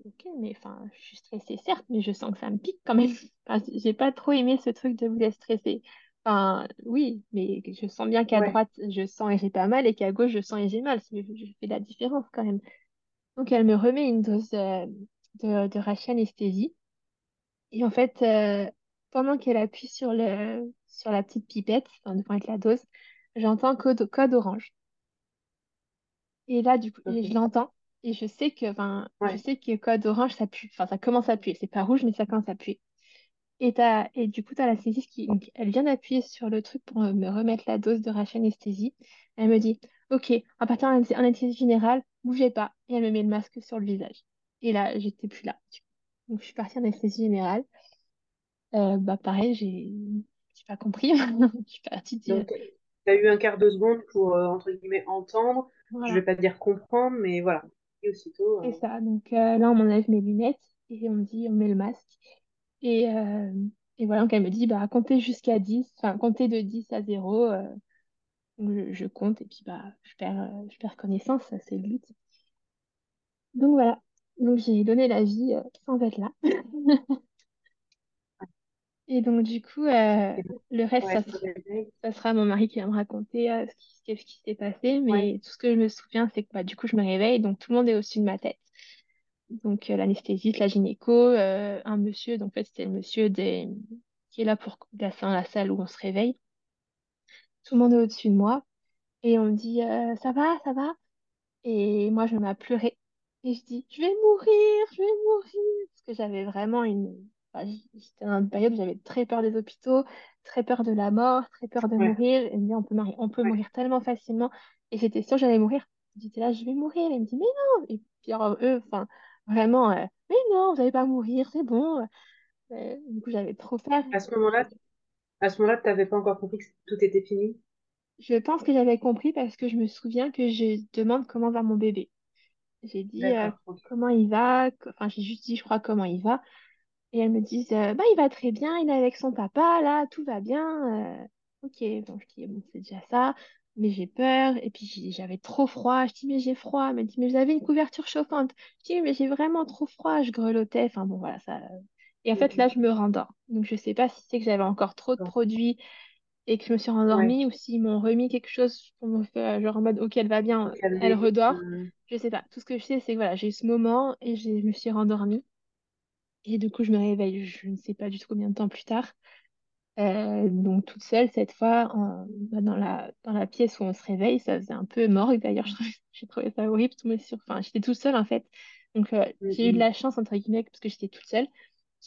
Ok, mais enfin, je suis stressée, certes, mais je sens que ça me pique quand même. Enfin, j'ai pas trop aimé ce truc de vous être stressé. Enfin, oui, mais je sens bien qu'à Ouais. droite, je sens et j'ai pas mal, et qu'à gauche, je sens et j'ai mal. Je, je fais la différence quand même. Donc, elle me remet une dose euh, de, de rachis-anesthésie. Et en fait, euh, pendant qu'elle appuie sur le, sur la petite pipette, enfin, devant être la dose, j'entends code, code orange. Et là, du coup, et je l'entends. Et je sais que, enfin, je sais que code orange, ça pue. Enfin, ça commence à puer. C'est pas rouge, mais ça commence à puer. Et, t'as, et du coup, tu as la saisiste qui, donc, elle vient d'appuyer sur le truc pour euh, me remettre la dose de rachat anesthésie. Elle me dit, OK, en anesthésie en anesthésie générale, bougez pas. Et elle me met le masque sur le visage. Et là, j'étais plus là. Donc, je suis partie en anesthésie générale. Euh, bah, pareil, j'ai j'ai pas compris. Je suis partie dire, Donc, tu as eu un quart de seconde pour, euh, entre guillemets, entendre. Je vais voilà, pas dire comprendre, mais voilà. Et aussitôt, c'est euh, ça. Donc, euh, là, on m'enlève mes lunettes et on me dit, on met le masque. Et, et voilà, donc elle me dit, bah, comptez jusqu'à 10 enfin, comptez de 10 à 0. euh, donc je, je compte et puis bah, je perds, je perds connaissance, c'est le but. Donc voilà. Donc j'ai donné la vie euh, sans être là. Et donc du coup, euh, le reste, ouais, ça sera, réveilles. ça sera mon mari qui va me raconter euh, ce qui, s'est passé. Ouais, Mais tout ce que je me souviens, c'est que bah, du coup, je me réveille, donc tout le monde est au-dessus de ma tête. Donc l'anesthésiste, la gynéco, un monsieur, donc en fait, c'était le monsieur des... qui est là pour dans la salle où on se réveille. Tout le monde est au-dessus de moi. Et on me dit, ça va, ça va? Et moi, je me mets à pleurer. Et je dis, je vais mourir, je vais mourir. Parce que j'avais vraiment une... enfin, j- j'étais dans une période où j'avais très peur des hôpitaux, très peur de la mort, très peur de ouais, mourir. Et me dit, on peut, on peut ouais. mourir tellement facilement. Et j'étais sûre que j'allais mourir. J'étais là, je vais mourir. Et il me dit, mais non. Et puis alors, eux, enfin, vraiment, euh, mais non, vous n'allez pas mourir, c'est bon. Euh, du coup, j'avais trop peur. À ce moment-là, à ce moment-là, tu n'avais pas encore compris que tout était fini? Je pense que j'avais compris parce que je me souviens que je demande comment va mon bébé. J'ai dit euh, comment il va, enfin j'ai juste dit je crois comment il va. Et elles me disent euh, bah il va très bien, il est avec son papa, là, tout va bien. euh, ok, bon je dis bon c'est déjà ça, mais j'ai peur. Et puis j'avais trop froid, je dis mais j'ai froid, elle me dit mais vous avez une couverture chauffante. Je dis mais j'ai vraiment trop froid, je grelottais, enfin bon voilà ça. Et en fait là je me rendors. Donc je sais pas si c'est que j'avais encore trop de produits et que je me suis Ouais, rendormie ou s'ils m'ont remis quelque chose pour me faire genre en mode ok elle va bien, elle calmer. redort. euh, Je sais pas. Tout ce que je sais, c'est que voilà, j'ai eu ce moment et je me suis rendormie. Et du coup, je me réveille, je ne sais pas du tout combien de temps plus tard. Euh, donc toute seule cette fois en- bah, dans la, dans la pièce où on se réveille. Ça faisait un peu morgue d'ailleurs. J'ai trouvé ça horrible. Tout enfin, j'étais toute seule en fait. Donc euh, j'ai eu de mhm. la chance entre guillemets parce que j'étais toute seule.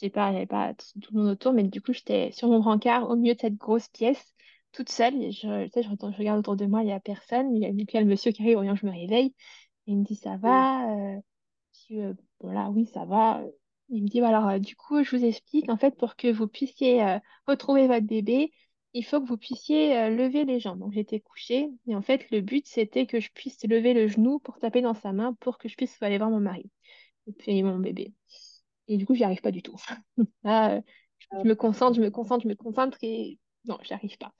J'ai pas, il y avait pas tout, le monde autour, mais du coup j'étais sur mon brancard au milieu de cette grosse pièce, toute seule. Et je, sais, je, je regarde autour de moi, il y a personne. Il y a, le monsieur qui arrive où je me réveille. Et il me dit ça va? euh, puis, euh, voilà, oui, ça va. Il me dit, bah, alors, euh, du coup, je vous explique, en fait, pour que vous puissiez euh, retrouver votre bébé, il faut que vous puissiez lever les jambes. Donc, j'étais couchée, et en fait, le but, c'était que je puisse lever le genou pour taper dans sa main pour que je puisse aller voir mon mari et puis mon bébé. Et du coup, j'y arrive pas du tout. Là, euh, je je me concentre, je me concentre, je me concentre, et non, j'y arrive pas.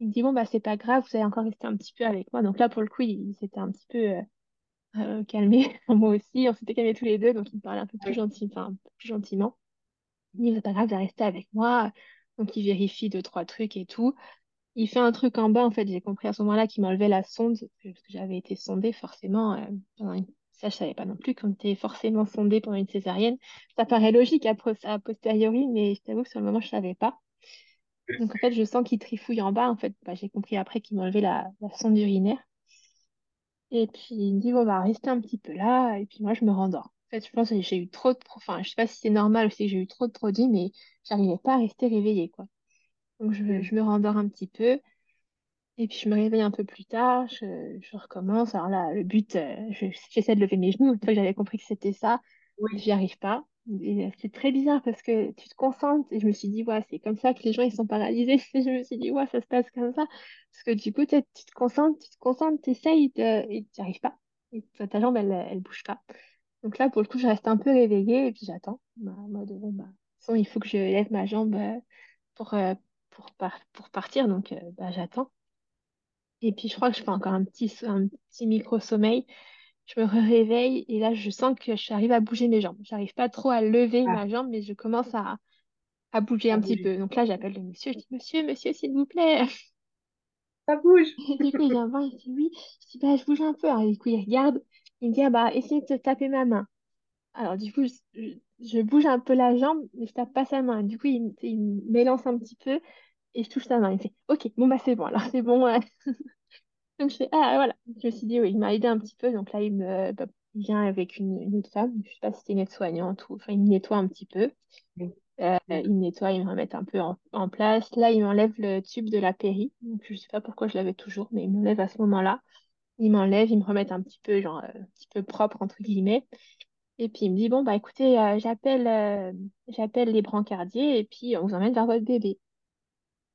Il me dit, bon, bah, c'est pas grave, vous allez encore rester un petit peu avec moi. Donc là, pour le coup, il, il s'était un petit peu. euh, euh, calmé. Moi aussi, on s'était calmés tous les deux, donc il me parlait un peu plus gentil, enfin, plus gentiment. Il dit, c'est pas grave, de rester avec moi. Donc il vérifie deux, trois trucs et tout. Il fait un truc en bas, en fait, j'ai compris à ce moment-là qu'il m'enlevait la sonde, parce que j'avais été sondée forcément. euh, pendant une... Ça, je savais pas non plus qu'on était forcément sondé pendant une césarienne. Ça paraît logique a, pos- a posteriori, mais je t'avoue que sur le moment, je savais pas. Donc en fait, je sens qu'il trifouille en bas. En fait, bah, j'ai compris après qu'il m'enlevait la, la sonde urinaire. Et puis il me dit, bon, bah, restez un petit peu là. Et puis moi, je me rendors. En fait, je pense que j'ai eu trop de... Enfin, je sais pas si c'est normal ou si j'ai eu trop de produits, mais j'arrivais pas à rester réveillée, quoi. Donc je, je me rendors un petit peu. Et puis je me réveille un peu plus tard. Je, je recommence. Alors là, le but, euh, je- j'essaie de lever mes genoux. Une fois que j'avais compris que c'était ça, Oui. j'y arrive pas. Et euh, c'est très bizarre parce que tu te concentres. Et je me suis dit, ouais, c'est comme ça que les gens, ils sont paralysés. Et je me suis dit, ouais, ça se passe comme ça. Parce que du coup, tu te concentres, tu te concentres, tu essayes de... et tu n'y arrives pas. Et ta ta jambe, elle, elle bouge pas. Donc là, pour le coup, je reste un peu réveillée et puis j'attends. Bah, en mode, bon, bah, de toute façon, il faut que je lève ma jambe euh, pour, euh, pour, par- pour partir. Donc, euh, bah, j'attends. Et puis, je crois que je fais encore un petit, un petit micro-sommeil. Je me réveille et là, je sens que j'arrive à bouger mes jambes. J'arrive pas trop à lever Ah, ma jambe, mais je commence à, à bouger un petit peu. Donc là, j'appelle le monsieur. Je dis, monsieur, monsieur, s'il vous plaît. Ça bouge. Et du coup, il vient voir. Il dit, oui. Je dis, bah, je bouge un peu. Alors, du coup, il regarde. Il me dit, ah, bah, essayez de te taper ma main. Alors, du coup, je, je- bouge un peu la jambe, mais je tape pas sa main. Du coup, il, il m'élance un petit peu et je touche sa main. Il me fait, OK, bon, bah, c'est bon. Alors, c'est bon. euh. Donc, je fais, ah, voilà. Je me suis dit, oui, il m'a aidé un petit peu. Donc là, il me bah, il vient avec une, une autre femme. Je sais pas si c'était une aide-soignante ou. Enfin, il me nettoie un petit peu. Euh, il me nettoie, il me remet un peu en, en place. Là, il m'enlève le tube de la péri. Donc, je sais pas pourquoi je l'avais toujours, mais il m'enlève à ce moment-là. Il m'enlève, il me remet un petit peu, genre, euh, un petit peu propre, entre guillemets. Et puis il me dit, bon, bah écoutez, euh, j'appelle euh, j'appelle les brancardiers et puis on vous emmène vers votre bébé.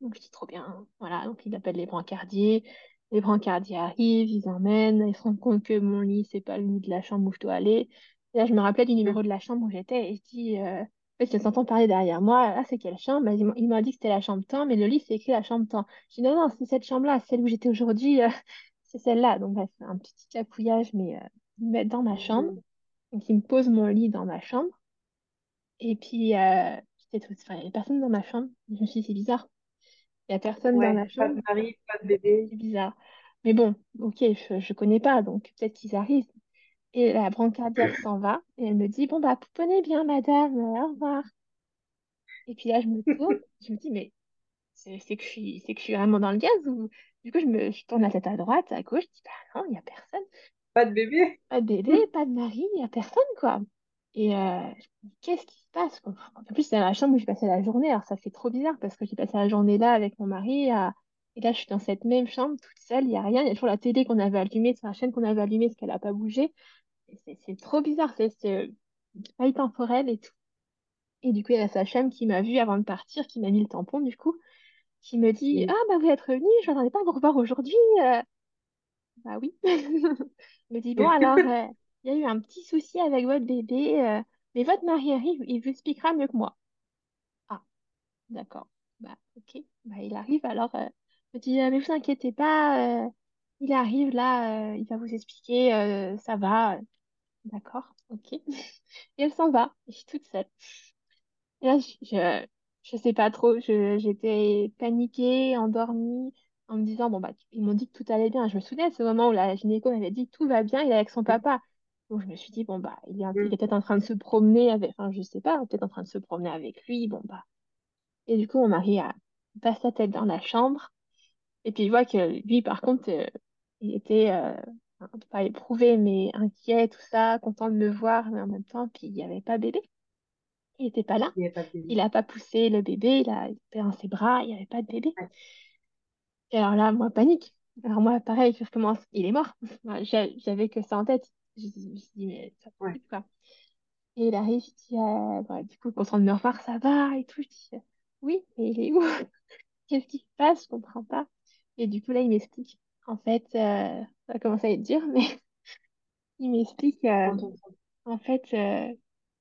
Donc je dis, trop bien. Voilà, donc il appelle les brancardiers. Les brancardiers arrivent, ils emmènent, ils se rendent compte que mon lit, c'est pas le lit de la chambre où je dois aller. Et là, je me rappelais du numéro de la chambre où j'étais et je dis, euh, en fait, je parler derrière moi. Là, c'est quelle chambre? Bah, il m'a dit que c'était la chambre temps, mais le lit, c'est écrit la chambre temps. Je dis, non, non, c'est cette chambre-là, celle où j'étais aujourd'hui, euh, c'est celle-là. Donc, bref, un petit cafouillage, mais euh, ils me mettent dans ma chambre. Mhm. Donc, il me pose mon lit dans ma chambre. Et puis, euh, j'étais toute- enfin, il n'y avait personne dans ma chambre. Je me suis dit, c'est bizarre. Il n'y a personne dans Ouais, ma pas chambre. de mari, pas de bébé. C'est bizarre. Mais bon, ok, je ne connais pas, donc peut-être qu'ils arrivent. Et la brancardière s'en va. Et elle me dit, bon, bah, pouponez bien, madame. Au revoir. Et puis là, je me tourne. Je me dis, mais c'est que je suis, c'est que je suis vraiment dans le gaz ou... Du coup, je me je tourne la tête à droite, à gauche. Je dis, bah non, il n'y a personne. Pas de bébé. Pas de bébé, pas de mari, il n'y a personne, quoi. Et euh, je me dis, qu'est-ce qui se passe? quoi En plus, c'est dans la chambre où j'ai passé la journée. Alors, ça fait trop bizarre parce que j'ai passé la journée là avec mon mari. à- Et là, je suis dans cette même chambre, toute seule. Il n'y a rien. Il y a toujours la télé qu'on avait allumée, sur la chaîne qu'on avait allumée, parce qu'elle n'a pas bougé. C'est trop bizarre. C'est c'est, euh, pas temporel et tout. Et du coup, il y a sa chaîne qui m'a vue avant de partir, qui m'a mis le tampon, du coup, qui me dit. Ah, bah, vous êtes revenu, je m'attendais pas à vous revoir aujourd'hui. euh. Bah oui. Me dit, bon, alors, euh, il y a eu un petit souci avec votre bébé, euh, mais votre mari arrive, il vous expliquera mieux que moi. Ah, d'accord. Bah, ok. Bah, il arrive, alors, euh, me dit, euh, mais vous inquiétez pas, euh, il arrive là, il va vous expliquer, ça va. D'accord, ok. Et elle s'en va, je suis toute seule. Et là, je, je, je sais pas trop, je, j'étais paniquée, endormie, en me disant, bon, bah, ils m'ont dit que tout allait bien. Je me souviens de ce moment où la gynéco m'avait dit, tout va bien, il est avec son papa. Donc, je me suis dit, bon, bah, il est, il Mm. est peut-être en train de se promener avec, enfin, je sais pas, peut-être en train de se promener avec lui, bon, bah. Et du coup, mon mari a passe sa tête dans la chambre, et puis il voit que lui, par contre, euh, il était, euh, pas éprouvé, mais inquiet, tout ça, content de me voir, mais en même temps, puis il n'y avait pas bébé. Il n'était pas là. Il pas n'a pas poussé le bébé, il a été dans ses bras, il n'y avait pas de bébé. Ouais. Et alors là, moi, panique. Alors moi, pareil, je commence, il est mort. J'avais que ça en tête. Je me suis dit, mais ça Ouais. possible, quoi. Et il arrive, il dit, euh, bah, du coup, content de me revoir, ça va et tout. Je dis, oui, mais il est où? Qu'est-ce qui se passe? Je comprends pas. Et du coup, là, il m'explique. En fait, euh, ça va commencer à être dur, mais il m'explique, euh, en fait,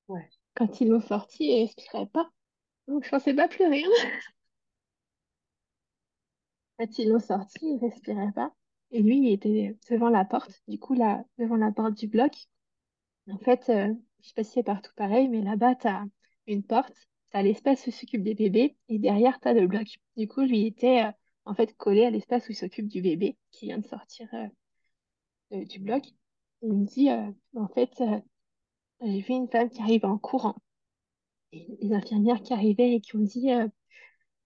Ouais. quand ils l'ont sorti, il respirait pas. Donc, je pensais pas pleurer. Quand ils l'ont sorti, il respirait pas. Et lui, il était devant la porte, du coup, là, devant la porte du bloc. En fait, euh, je sais pas si c'est partout pareil, mais là-bas, tu as une porte, tu as l'espace où s'occupe des bébés, et derrière, tu as le bloc. Du coup, lui il était euh, en fait collé à l'espace où il s'occupe du bébé qui vient de sortir euh, du bloc. Il me dit, euh, en fait, euh, j'ai vu une femme qui arrive en courant. Et les infirmières qui arrivaient et qui ont dit, euh,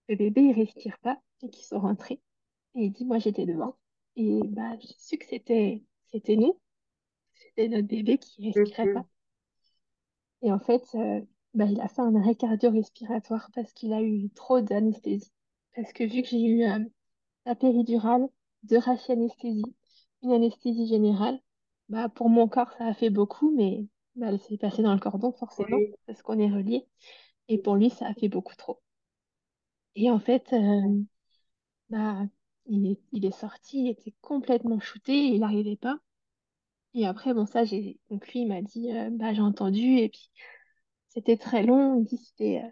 le bébé, il respire pas, et qui sont rentrés. Et il dit, moi, j'étais devant. Et bah, j'ai su que c'était c'était nous, c'était notre bébé qui Mm, respirait pas. Et en fait, euh, bah, il a fait un arrêt cardio-respiratoire parce qu'il a eu trop d'anesthésie. Parce que vu que j'ai eu euh, la péridurale, deux rachianesthésies, une anesthésie générale, bah, pour mon corps, ça a fait beaucoup, mais bah, elle s'est passée dans le cordon forcément, Oui. parce qu'on est reliés. Et pour lui, ça a fait beaucoup trop. Et en fait, euh, bah, il est, sorti, il était complètement shooté, il n'arrivait pas. Et après, bon, ça, j'ai. Donc, lui, il m'a dit, euh, bah, j'ai entendu, et puis c'était très long. Il dit, c'était euh,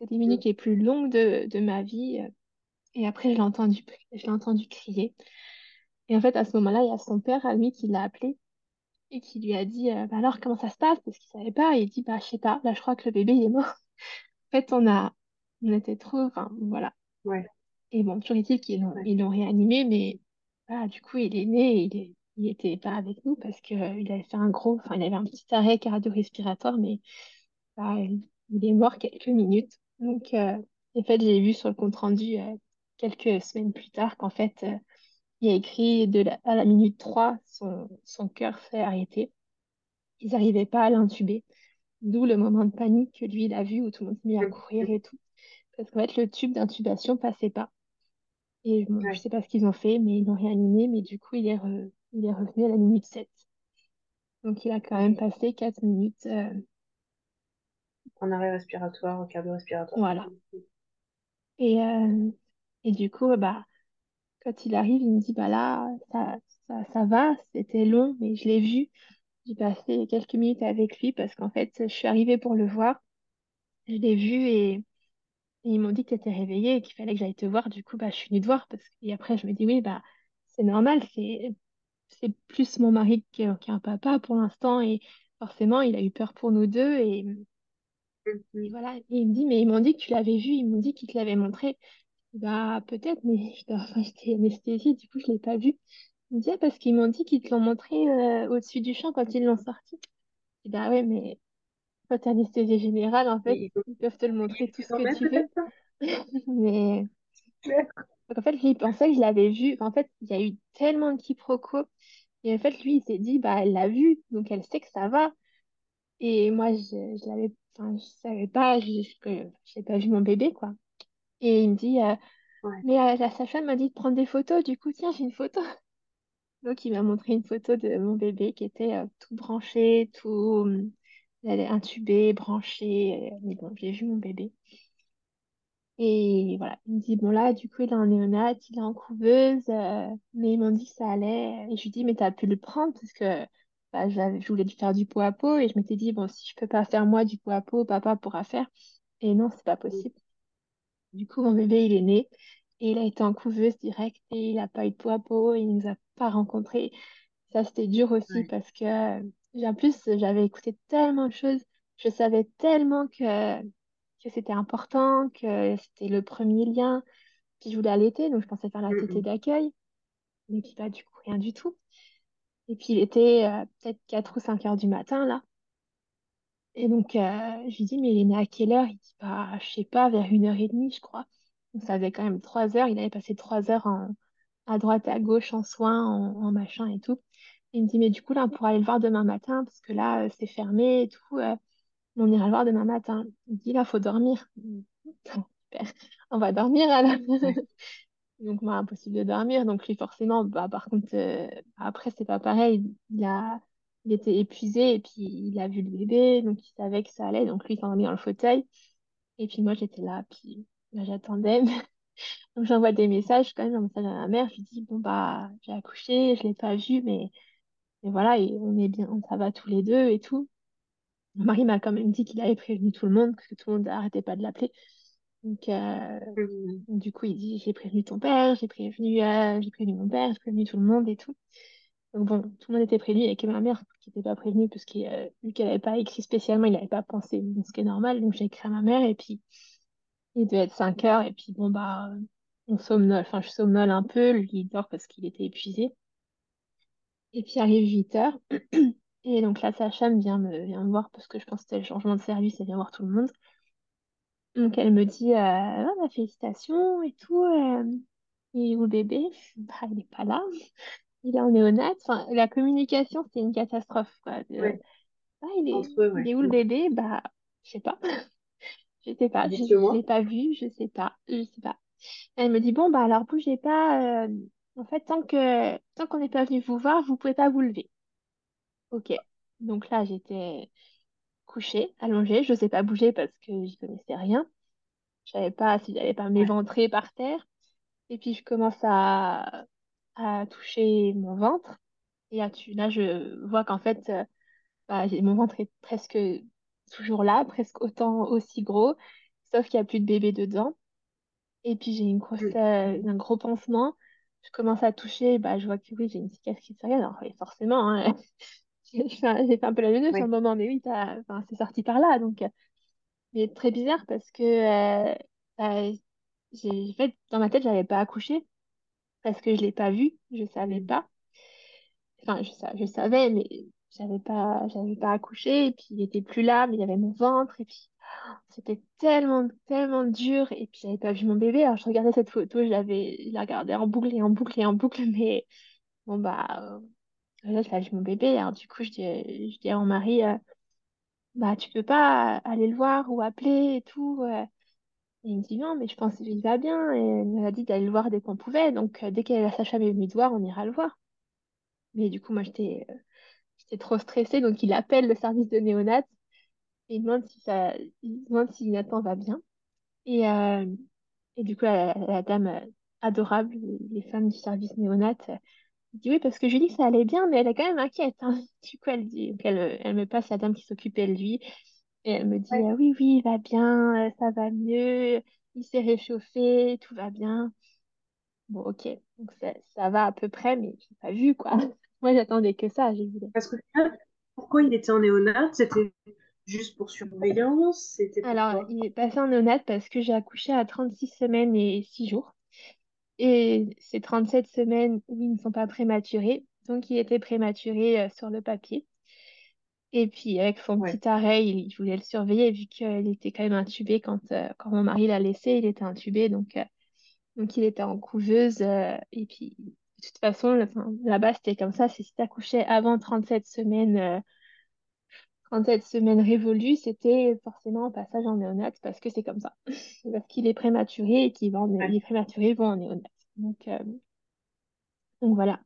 Mm. minutes les plus longues de, ma vie. euh. Et après, je l'ai entendu, je entendu crier. Et en fait, à ce moment-là, il y a son père à lui qui l'a appelé et qui lui a dit, euh, bah, alors, comment ça se passe? Parce qu'il savait pas. Et il dit, bah, je sais pas, là, je crois que le bébé, est mort. En fait, on a, on était trop, enfin, voilà. Ouais. Et bon, toujours est-il qu'ils l'ont, Ouais. ils l'ont réanimé, mais voilà, du coup, il est né, il est, il était pas avec nous parce que euh, il avait fait un gros, enfin, il avait un petit arrêt cardio-respiratoire, mais bah, il est mort quelques minutes. Donc, euh, en fait, j'ai vu sur le compte-rendu euh, quelques semaines plus tard qu'en fait, il y a écrit de la- à la minute 3 son, son cœur s'est arrêté. Ils n'arrivaient pas à l'intuber. D'où le moment de panique que lui, il a vu où tout le monde s'est mis à courir et tout. Parce qu'en fait, le tube d'intubation passait pas. Et bon, je Ouais. sais pas ce qu'ils ont fait, mais ils l'ont réanimé. Mais du coup, il est, re- il est revenu à la minute 7. Donc, il a quand même passé 4 minutes. euh, En arrêt respiratoire, cardio-respiratoire. voilà. Et, euh, et du coup, bah, quand il arrive, il me dit, bah là, ça, ça, ça va, c'était long, mais je l'ai vu. J'ai passé quelques minutes avec lui parce qu'en fait, je suis arrivée pour le voir. Je l'ai vu et, et ils m'ont dit que tu étais réveillée et qu'il fallait que j'aille te voir. Du coup, bah, je suis venue te voir parce que, et après, je me dis, oui, bah, c'est normal, c'est, c'est plus mon mari qu'un papa pour l'instant. Et forcément, il a eu peur pour nous deux. Et, et Mhm. voilà. Et il me dit, mais ils m'ont dit que tu l'avais vu, ils m'ont dit qu'ils te l'avaient montré. Bah, peut-être, mais enfin, j'étais anesthésiée, du coup, je l'ai pas vu. Il me dit, Ah, parce qu'ils m'ont dit qu'ils te l'ont montré euh, au-dessus du champ quand ils l'ont sorti. Bah ouais, mais quand t'es anesthésie générale, en fait, Et ils peuvent te le montrer tout ce que tu veux. Mais donc, en fait, lui, il pensait que je l'avais vu. En fait, il y a eu tellement de quiproquos. Et en fait, lui, il s'est dit, bah, elle l'a vu, donc elle sait que ça va. Et moi, je, je l'avais, enfin, je savais pas, je, je, pas vu mon bébé, quoi. Et il me dit, euh, Ouais. mais euh, la sage-femme m'a dit de prendre des photos. Du coup, tiens, j'ai une photo. Donc, il m'a montré une photo de mon bébé qui était euh, tout branché, tout elle est intubé, branché. Mais bon, j'ai vu mon bébé. Et voilà, il me dit, bon là, du coup, il est en néonat, il est en couveuse, euh, mais ils m'ont dit que ça allait. Et je lui dis, mais t'as pu le prendre parce que bah, je voulais lui faire du pot à pot et je m'étais dit, bon, si je peux pas faire moi du pot à pot, papa pourra faire. Et non, c'est pas possible. Du coup, mon bébé, il est né et il a été en couveuse direct et il a pas eu de pot à pot et il nous a pas rencontrés. Ça, c'était dur aussi Ouais. parce que, en plus, j'avais écouté tellement de choses. Je savais tellement que, que c'était important, que c'était le premier lien. Puis je voulais allaiter, donc je pensais faire la tétée Mhm. d'accueil. Mais puis, pas du coup, rien du tout. Et puis, il était euh, peut-être 4 ou 5 heures du matin, là. Et donc, euh, je lui dis, mais il est né à quelle heure? Il dit, bah, je sais pas, vers une heure et demie, je crois. Donc, ça faisait quand même 3 heures. Il avait passé 3 heures en, à droite, à gauche, en soins, en, en machin et tout. Il me dit, mais du coup, là, on pourra aller le voir demain matin, parce que là, euh, c'est fermé et tout. euh, on ira le voir demain matin. Il me dit, là, faut dormir. Super. On va dormir alors. Donc, moi, impossible de dormir. Donc, lui, forcément, bah, par contre, euh, après, c'est pas pareil. Il a, il était épuisé et puis il a vu le bébé, donc il savait que ça allait. Donc, lui, il s'est endormi dans le fauteuil. Et puis, moi, j'étais là, puis bah, j'attendais. Donc, j'envoie des messages, quand même, un message à ma mère. Je lui dis, bon, bah, j'ai accouché, je l'ai pas vu, mais, mais voilà, et on est bien, ça va tous les deux et tout. Mon mari m'a quand même dit qu'il avait prévenu tout le monde, parce que tout le monde n'arrêtait pas de l'appeler. Donc, euh, Mhm. du coup, il dit, j'ai prévenu ton père, j'ai prévenu, euh, j'ai prévenu mon père, j'ai prévenu tout le monde et tout. Donc bon, tout le monde était prévenu, il n'y avait que ma mère qui n'était pas prévenue, parce que euh, vu qu'elle n'avait pas écrit spécialement, il n'avait pas pensé, donc ce qui est normal. Donc j'ai écrit à ma mère, et puis il devait être 5 heures, et puis bon, bah, on somnole, enfin, je somnole un peu, lui il dort parce qu'il était épuisé. Et puis arrive 8 heures, et donc la sage-femme vient me, vient me voir, parce que je pense que c'était le changement de service, elle vient voir tout le monde. Donc elle me dit, euh, Ah, bah, félicitations et tout, euh, et où le bébé? Bah, il n'est pas là, il est en néonat. Enfin, la communication, c'est une catastrophe, quoi. De, Ouais. Ah, il est, il est où le Mhm. bébé? Bah, je sais pas. Je sais pas. Je, je l'ai pas vu. Je sais pas. Je sais pas. Elle me dit, bon, bah, alors bougez pas. euh, en fait, tant que, tant qu'on n'est pas venu vous voir, vous pouvez pas vous lever. Ok. Donc là, j'étais couchée, allongée. Je sais pas bouger parce que j'y connaissais rien. Je savais pas si j'allais pas m'éventrer par terre. Et puis, je commence à, à toucher mon ventre. Et là, tu, là je vois qu'en fait, euh, Bah, mon ventre est presque toujours là, presque autant aussi gros, sauf qu'il n'y a plus de bébé dedans. Et puis j'ai une grosse, euh, un gros pansement. Je commence à toucher, bah, je vois que oui, j'ai une cicatrice sur Alors oui, forcément, hein, j'ai fait un j'ai fait un peu la neuneu sur le moment, mais oui, t'as- enfin, c'est sorti par là. Donc, euh, mais très bizarre parce que euh, bah, j'ai, en fait, dans ma tête, j'avais pas accouché parce que je l'ai pas vu, je savais Mhm. pas. Enfin, je, je savais, mais j'avais pas, j'avais pas accouché. Et puis, il était plus là, mais il y avait mon ventre. Et puis, c'était tellement, tellement dur. Et puis, j'avais pas vu mon bébé. Alors, je regardais cette photo, je l'avais, je la regardais en boucle et en boucle et en boucle. Mais bon, bah, euh, là, j'ai vu mon bébé. Alors, du coup, je dis, je dis à mon mari, euh, bah, tu peux pas aller le voir ou appeler et tout. euh. Et il me dit, non, mais je pense qu'il va bien. Et elle m'a dit d'aller le voir dès qu'on pouvait. Donc, euh, dès que la sage-femme est venue te voir, on ira le voir. Mais du coup, moi, j'étais J'étais trop stressée, donc il appelle le service de néonat il demande si ça, il demande si Nathan va bien. Et, euh, et du coup, la, la dame euh, adorable, les femmes du service néonat, euh, dit oui, parce que je lui dis que ça allait bien, mais elle est quand même inquiète. hein. Du coup, elle dit, elle, elle me passe la dame qui s'occupait de lui et elle me dit Ouais. oui, oui, il va bien, ça va mieux, il s'est réchauffé, tout va bien. Bon, ok, donc ça, ça va à peu près, mais j'ai pas vu quoi. Moi, j'attendais que ça, j'ai vu. Parce que pourquoi il était en néonat? C'était juste pour surveillance? C'était Alors, il est passé en néonate parce que j'ai accouché à 36 semaines et 6 jours. Et c'est 37 semaines où ils ne sont pas prématurés. Donc, il était prématuré euh, sur le papier. Et puis, avec son Ouais, petit arrêt, il, je voulais le surveiller vu qu'il était quand même intubé quand, euh, quand mon mari l'a laissé. Il était intubé, donc, euh, donc il était en couveuse. et puis, de toute façon, là-bas, c'était comme ça. C'est si tu accouchais avant 37 semaines, euh, 37 semaines révolues, c'était forcément un passage en néonat parce que c'est comme ça. Parce qu'il est prématuré et qu'il va en, ouais. il est prématuré, il va en néonat. Donc, euh, donc voilà.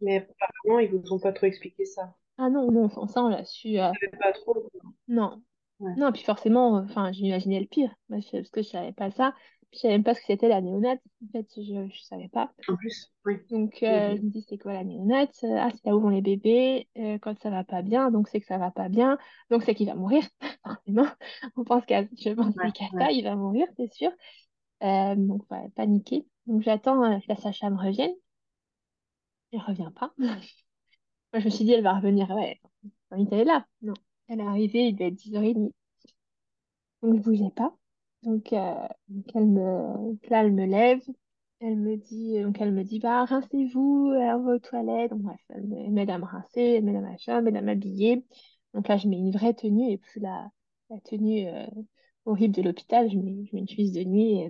Mais apparemment, ils vous ont pas trop expliqué ça. Ah non, non, ça, on l'a su. euh, pas trop. non. Ouais. Non, puis forcément, euh, enfin, j'imaginais le pire, parce que je savais pas ça. Je savais même pas ce que c'était la néonate. En fait, je, je savais pas. En plus, oui. Donc, euh, je me dis, c'est quoi la néonate? Ah, c'est là où vont les bébés. euh, quand ça va pas bien, donc c'est que ça va pas bien. Donc, c'est qu'il va mourir, forcément. On pense qu'à, je pense Ouais, qu'à ouais. ça, il va mourir, c'est sûr. Euh, donc, ouais, paniquer. Donc, j'attends que la sage-femme revienne. Elle revient pas. Moi, je me suis dit, elle va revenir. Ouais, elle est là. Non. Elle est arrivée, il devait être 10h30. Donc, je bougeais pas. Donc, euh, donc elle me, là, elle me lève. Elle me dit, donc elle me dit, bah, rincez-vous, on va aux toilettes. Donc, bref, elle elle m'aide à me rincer, elle m'aide à machin, elle m'aide à m'habiller. Donc là, je mets une vraie tenue et puis la, tenue euh, horrible de l'hôpital, je mets, je mets une chemise de nuit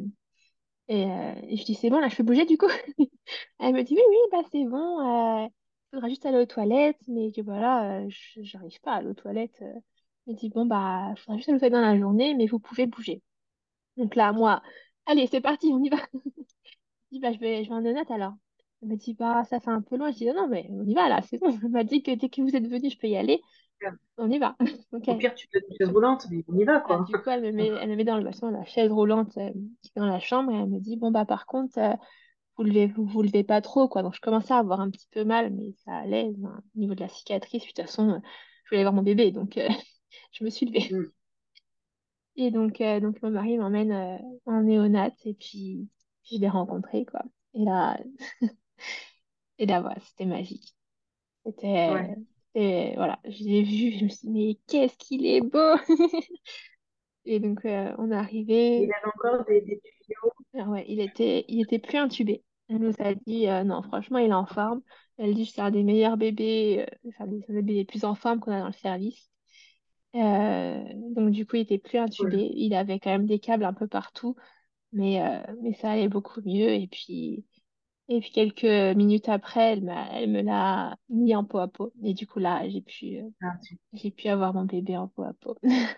et, euh, je dis, c'est bon, là, je peux bouger du coup. Elle me dit, oui, oui, bah, c'est bon, il faudra juste aller aux toilettes, mais que voilà, euh, je- j'arrive pas à aller aux toilettes. Elle me dit, bon, bah, il faudra juste aller aux toilettes dans la journée, mais vous pouvez bouger. Donc là, moi, allez, c'est parti, on y va. Je dis, bah, je vais, je vais en honnête alors. Elle me dit, bah, ça fait un peu loin. Je dis, non, non, mais on y va là, c'est bon. Elle m'a dit que dès que vous êtes venu, je peux y aller. On y va. Au pire, tu une chaise roulante, mais on y va, quoi. du coup, elle me met, elle me met dans le bassin, la chaise roulante euh, qui est dans la chambre et elle me dit, bon, bah, par contre, euh, vous levez, vous, vous levez pas trop, quoi. Donc, je commençais à avoir un petit peu mal, mais ça allait. Enfin, au niveau de la cicatrice, puis de toute façon, euh, je voulais voir mon bébé, donc je me suis levée. Mm. Et donc, euh, donc mon mari m'emmène euh, en néonat et puis je l'ai rencontré, quoi. Et là, et là, voilà, c'était magique. C'était, Ouais. voilà, je l'ai vu, je me suis dit, mais qu'est-ce qu'il est beau! Et donc, euh, on est Il arrivé. avait encore des, des tuyaux. Ah ouais, il était, il était plus intubé. Elle nous a dit, euh, non, franchement, il est en forme. Elle dit, c'est un des meilleurs bébés, euh, enfin, des bébés les plus en forme qu'on a dans le service. Euh, donc, du coup, il était plus Ouais. intubé. Il avait quand même des câbles un peu partout, mais, euh, mais ça allait beaucoup mieux. Et puis, et puis quelques minutes après, elle m'a, elle me l'a mis en peau à peau. Et du coup, là, j'ai pu, euh, Ah, j'ai pu avoir mon bébé en peau à peau.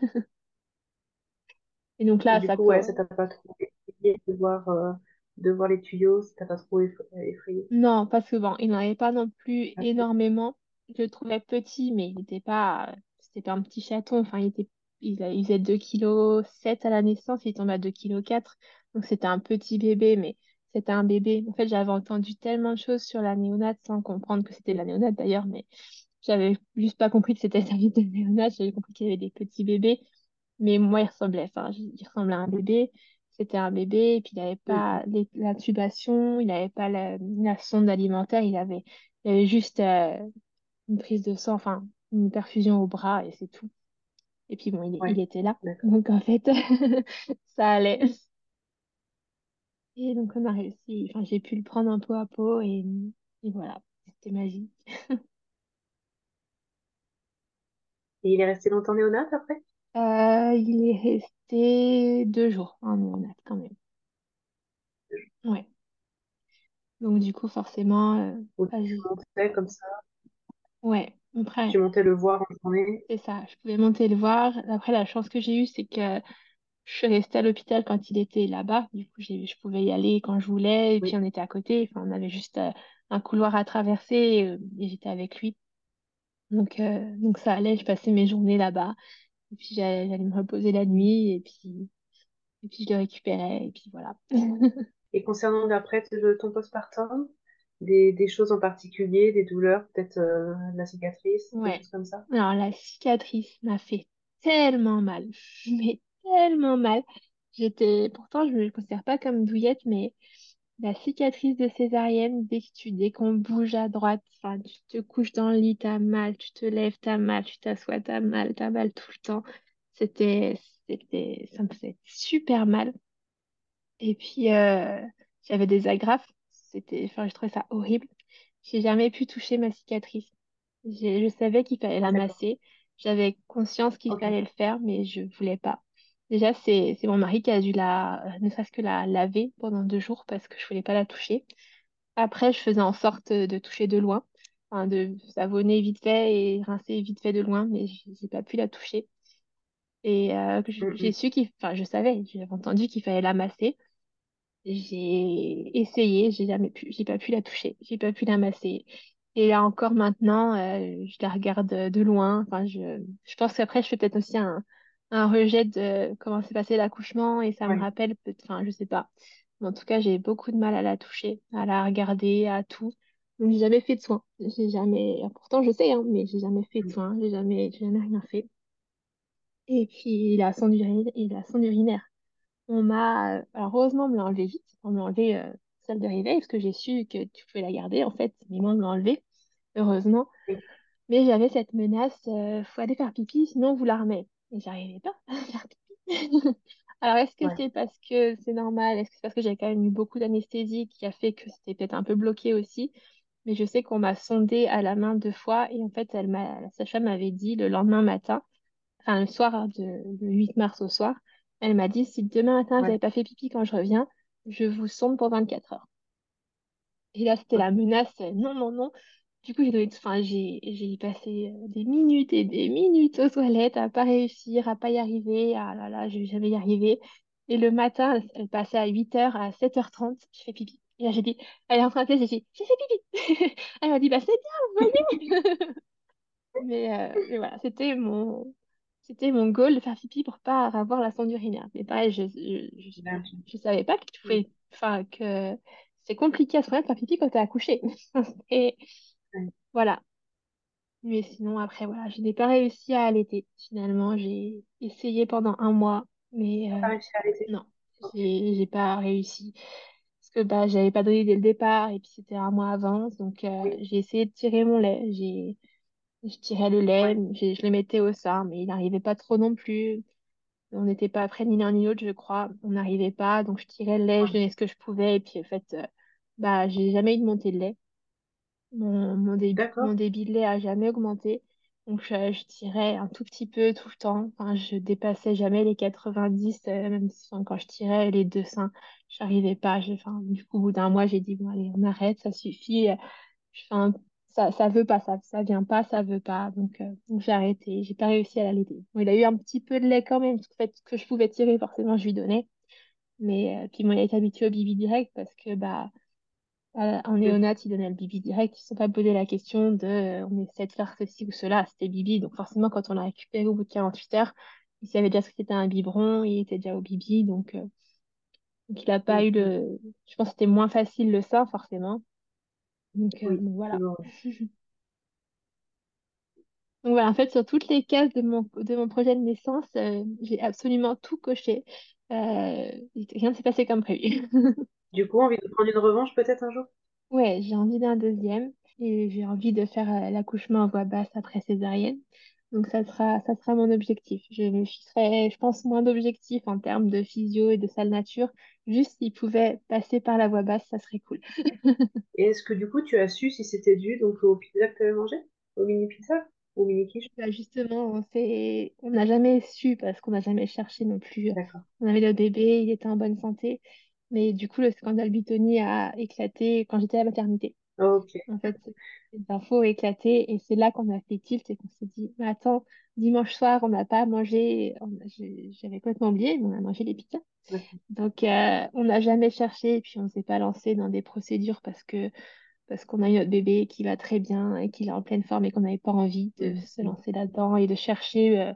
Et donc Et là, du ça coup, ouais, ça t'a pas trop effrayé de voir, euh, de voir les tuyaux, ça t'a pas trop eff- effrayé? Non, parce que bon, il n'en avait pas non plus Ah, énormément. Je le trouvais petit, mais il n'était pas, c'était un petit chaton. Enfin, il était, il, a- il faisait 2 kg 7 à la naissance, il tombe à 2 kg 4. Donc c'était un petit bébé, mais c'était un bébé. En fait, j'avais entendu tellement de choses sur la néonate sans comprendre que c'était la néonate d'ailleurs, mais j'avais juste pas compris que c'était sa vie de néonate. J'avais compris qu'il y avait des petits bébés. Mais moi, il ressemblait, enfin, il ressemblait à un bébé. C'était un bébé, et puis il n'avait pas l'intubation, il n'avait pas la, la sonde alimentaire, il avait, il avait juste euh, une prise de sang, enfin, une perfusion au bras, et c'est tout. Et puis bon, il, était là. Donc en fait, ça allait. Et donc on a réussi, enfin, j'ai pu le prendre un pot à pot, et, et voilà, c'était magique. Et il est resté longtemps néonat après? Euh, il est resté deux jours en néonat quand même. Ouais. Donc du coup, forcément, euh, montais comme ça, ouais, tu après, montais le voir en journée? c'est ça, je pouvais monter le voir. Après, la chance que j'ai eue, c'est que je suis restée à l'hôpital quand il était là-bas. Du coup, j'ai, je pouvais y aller quand je voulais, et puis on était à côté. Enfin, on avait juste euh, un couloir à traverser, et, euh, et j'étais avec lui. Donc, euh, donc ça allait, je passais mes journées là-bas. Et puis j'allais me reposer la nuit, et puis, et puis je le récupérais, et puis voilà. Et concernant l'après de ton postpartum, des, des choses en particulier, des douleurs, peut-être euh, la cicatrice, des choses comme ça? Alors, la cicatrice m'a fait tellement mal, mais tellement mal. J'étais, pourtant, je me considère pas comme douillette, mais La cicatrice de césarienne, dès que tu, dès qu'on bouge à droite, enfin, tu te couches dans le lit, t'as mal, tu te lèves, t'as mal, tu t'assois, t'as mal, t'as mal tout le temps. C'était, c'était, ça me faisait super mal. Et puis, euh, j'avais des agrafes. C'était, enfin, je trouvais ça horrible. J'ai jamais pu toucher ma cicatrice. Je savais qu'il fallait la masser. J'avais conscience qu'il fallait le faire, mais je voulais pas. Déjà, c'est, c'est mon mari qui a dû la, ne serait-ce que la laver pendant deux jours parce que je voulais pas la toucher. Après, je faisais en sorte de toucher de loin, enfin, de savonner vite fait et rincer vite fait de loin, mais j'ai pas pu la toucher. Et euh, j- Mm, j'ai mm. su qu'il, enfin, je savais, j'avais entendu qu'il fallait la masser. J'ai essayé, j'ai jamais pu, j'ai pas pu la toucher, j'ai pas pu la masser. Et là encore maintenant, euh, je la regarde de loin. Enfin, je, je pense qu'après, je fais peut-être aussi un, un rejet de comment s'est passé l'accouchement et ça me rappelle, enfin, je sais pas. Mais en tout cas, j'ai beaucoup de mal à la toucher, à la regarder, à tout. Donc, j'ai jamais fait de soins. J'ai jamais, pourtant, je sais, hein, mais j'ai jamais fait de Mm. soins, j'ai jamais, j'ai jamais rien fait. Et puis, la sonde urinaire, et la sonde urinaire. On m'a, euh, alors heureusement, on me l'a enlevé vite. On m'a enlevé euh, celle de réveil parce que j'ai su que tu pouvais la garder en fait. Mais moi, on me l'a enlevé, heureusement. Oui. Mais j'avais cette menace, euh, faut aller faire pipi, sinon on vous la remet. Et j'arrivais pas à faire pipi. Alors, est-ce que Ouais. c'est parce que c'est normal? Est-ce que c'est parce que j'ai quand même eu beaucoup d'anesthésie qui a fait que c'était peut-être un peu bloqué aussi? Mais je sais qu'on m'a sondé à la main deux fois et en fait, elle m'a, la sage-femme m'avait dit le lendemain matin enfin le soir de, le 8 mars au soir, elle m'a dit, si demain matin vous n'avez pas fait pipi quand je reviens, je vous sonde pour 24 heures. Et là, c'était la menace, non, non, non. Du coup, j'ai donné, enfin, j'ai, j'ai passé euh, des minutes et des minutes aux toilettes à pas réussir, à pas y arriver. Ah là là, je vais jamais y arriver. Et le matin, elle passait à 8h, à 7h30, je fais pipi. Et là, j'ai dit, elle est en train de j'ai dit, j'ai fait pipi. Elle m'a dit, bah c'est bien, vous voyez. Mais, euh, mais voilà, c'était mon, c'était mon goal de faire pipi pour pas avoir la sonde urinaire. Mais pareil, je, je, je, savais pas que tu pouvais, enfin, que c'est compliqué à de faire pipi quand t'es accouché. Et Ouais. voilà. Mais sinon, après, voilà, je n'ai pas réussi à allaiter. Finalement, j'ai essayé pendant un mois, mais euh, pas réussi à non, j'ai, j'ai pas réussi. Parce que bah, j'avais pas donné dès le départ, et puis c'était un mois avant. Donc, euh, Oui. j'ai essayé de tirer mon lait. J'ai je tirais le lait, Ouais. je, je le mettais au sein, mais il n'arrivait pas trop non plus. On n'était pas prêts ni l'un ni l'autre, je crois. On n'arrivait pas, donc je tirais le lait, je Ouais. donnais ce que je pouvais, et puis en fait, euh, bah, j'ai jamais eu de montée de lait. Mon, mon, dé- mon D'accord. débit de lait a jamais augmenté, donc je, je tirais un tout petit peu tout le temps. Enfin, je dépassais jamais les 90, euh, même si, enfin, quand je tirais les deux seins, j'arrivais pas. Je, enfin, du coup, au bout d'un mois, j'ai dit, bon, allez, on arrête, ça suffit. Je fais un- ça, ça veut pas, ça, ça vient pas, ça veut pas. Donc, euh, donc j'ai arrêté. J'ai pas réussi à l'allaiter. Bon, il a eu un petit peu de lait quand même, parce que, fait, que je pouvais tirer, forcément, je lui donnais. Mais euh, puis moi, il a été habitué au bibi direct parce que bah euh, en Mm. néonat, il donnait le bibi direct. Ils ne se sont pas posé la question de on essaie de faire ceci ou cela. C'était bibi. Donc forcément, quand on l'a récupéré au bout de 48 heures, il savait déjà ce que c'était un biberon, il était déjà au bibi. Donc, donc il a pas eu le. Je pense que c'était moins facile le sein, forcément. Donc, euh, Oui. donc voilà. Donc voilà, en fait, sur toutes les cases de mon, de mon projet de naissance, euh, j'ai absolument tout coché. Euh, rien ne s'est passé comme prévu. Du coup, envie de prendre une revanche peut-être un jour? Ouais, j'ai envie d'un deuxième et j'ai envie de faire euh, l'accouchement en voie basse après césarienne. Donc ça sera, ça sera mon objectif. Je me fixerai, je pense, moins d'objectifs en termes de physio et de salle nature. Juste s'il pouvait passer par la voie basse, ça serait cool. Et est-ce que du coup, tu as su si c'était dû donc au pizza que tu avais mangé? Au mini pizza? Au mini quiche? Bah, justement, on n'a jamais su parce qu'on n'a jamais cherché non plus. On avait le bébé, il était en bonne santé. Mais du coup, le scandale Buitoni a éclaté quand j'étais à la maternité. Ok. En fait, les infos ont éclaté et c'est là qu'on a fait tilt et qu'on s'est dit, mais attends, dimanche soir, on n'a pas mangé, j'avais complètement oublié, mais on a mangé les pizzas. Donc, euh, on n'a jamais cherché et puis on s'est pas lancé dans des procédures parce que parce qu'on a eu notre bébé qui va très bien et qu'il est en pleine forme et qu'on n'avait pas envie de se lancer là-dedans et de chercher. euh,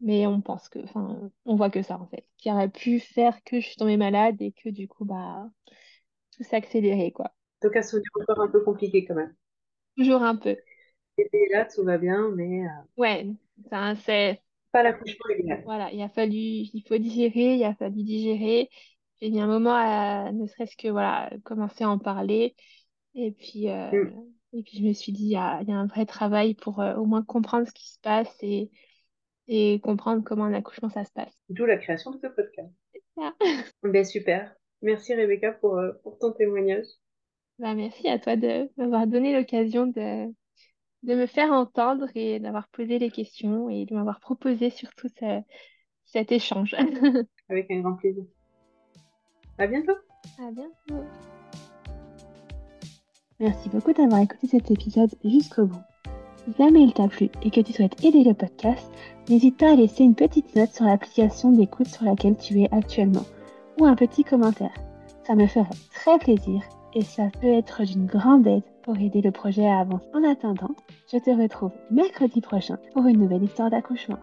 mais on pense que, enfin, on voit que ça en fait, qui aurait pu faire que je suis tombée malade et que du coup, bah, tout s'est accéléré, quoi. Donc, un souvenir encore un peu compliqué quand même. Toujours un peu. Et là, tout va bien, mais euh, Ouais, c'est, pas l'accouchement idéal. voilà, il a fallu, il faut digérer, il a fallu digérer. j'ai mis un moment à ne serait-ce que voilà, commencer à en parler. Et puis, euh, Mm. et puis je me suis dit, il y a, il y a un vrai travail pour euh, au moins comprendre ce qui se passe et, et comprendre comment un accouchement ça se passe. D'où la création de ce podcast. Ben, super. Merci Rebecca pour, euh, pour ton témoignage. Bah, merci à toi de m'avoir donné l'occasion de, de me faire entendre et d'avoir posé les questions et de m'avoir proposé surtout ce- cet échange. Avec un grand plaisir. À bientôt. À bientôt. Merci beaucoup d'avoir écouté cet épisode jusqu'au bout. Si jamais il t'a plu et que tu souhaites aider le podcast, n'hésite pas à laisser une petite note sur l'application d'écoute sur laquelle tu es actuellement ou un petit commentaire. Ça me ferait très plaisir et ça peut être d'une grande aide pour aider le projet à avancer. En attendant, je te retrouve mercredi prochain pour une nouvelle histoire d'accouchement.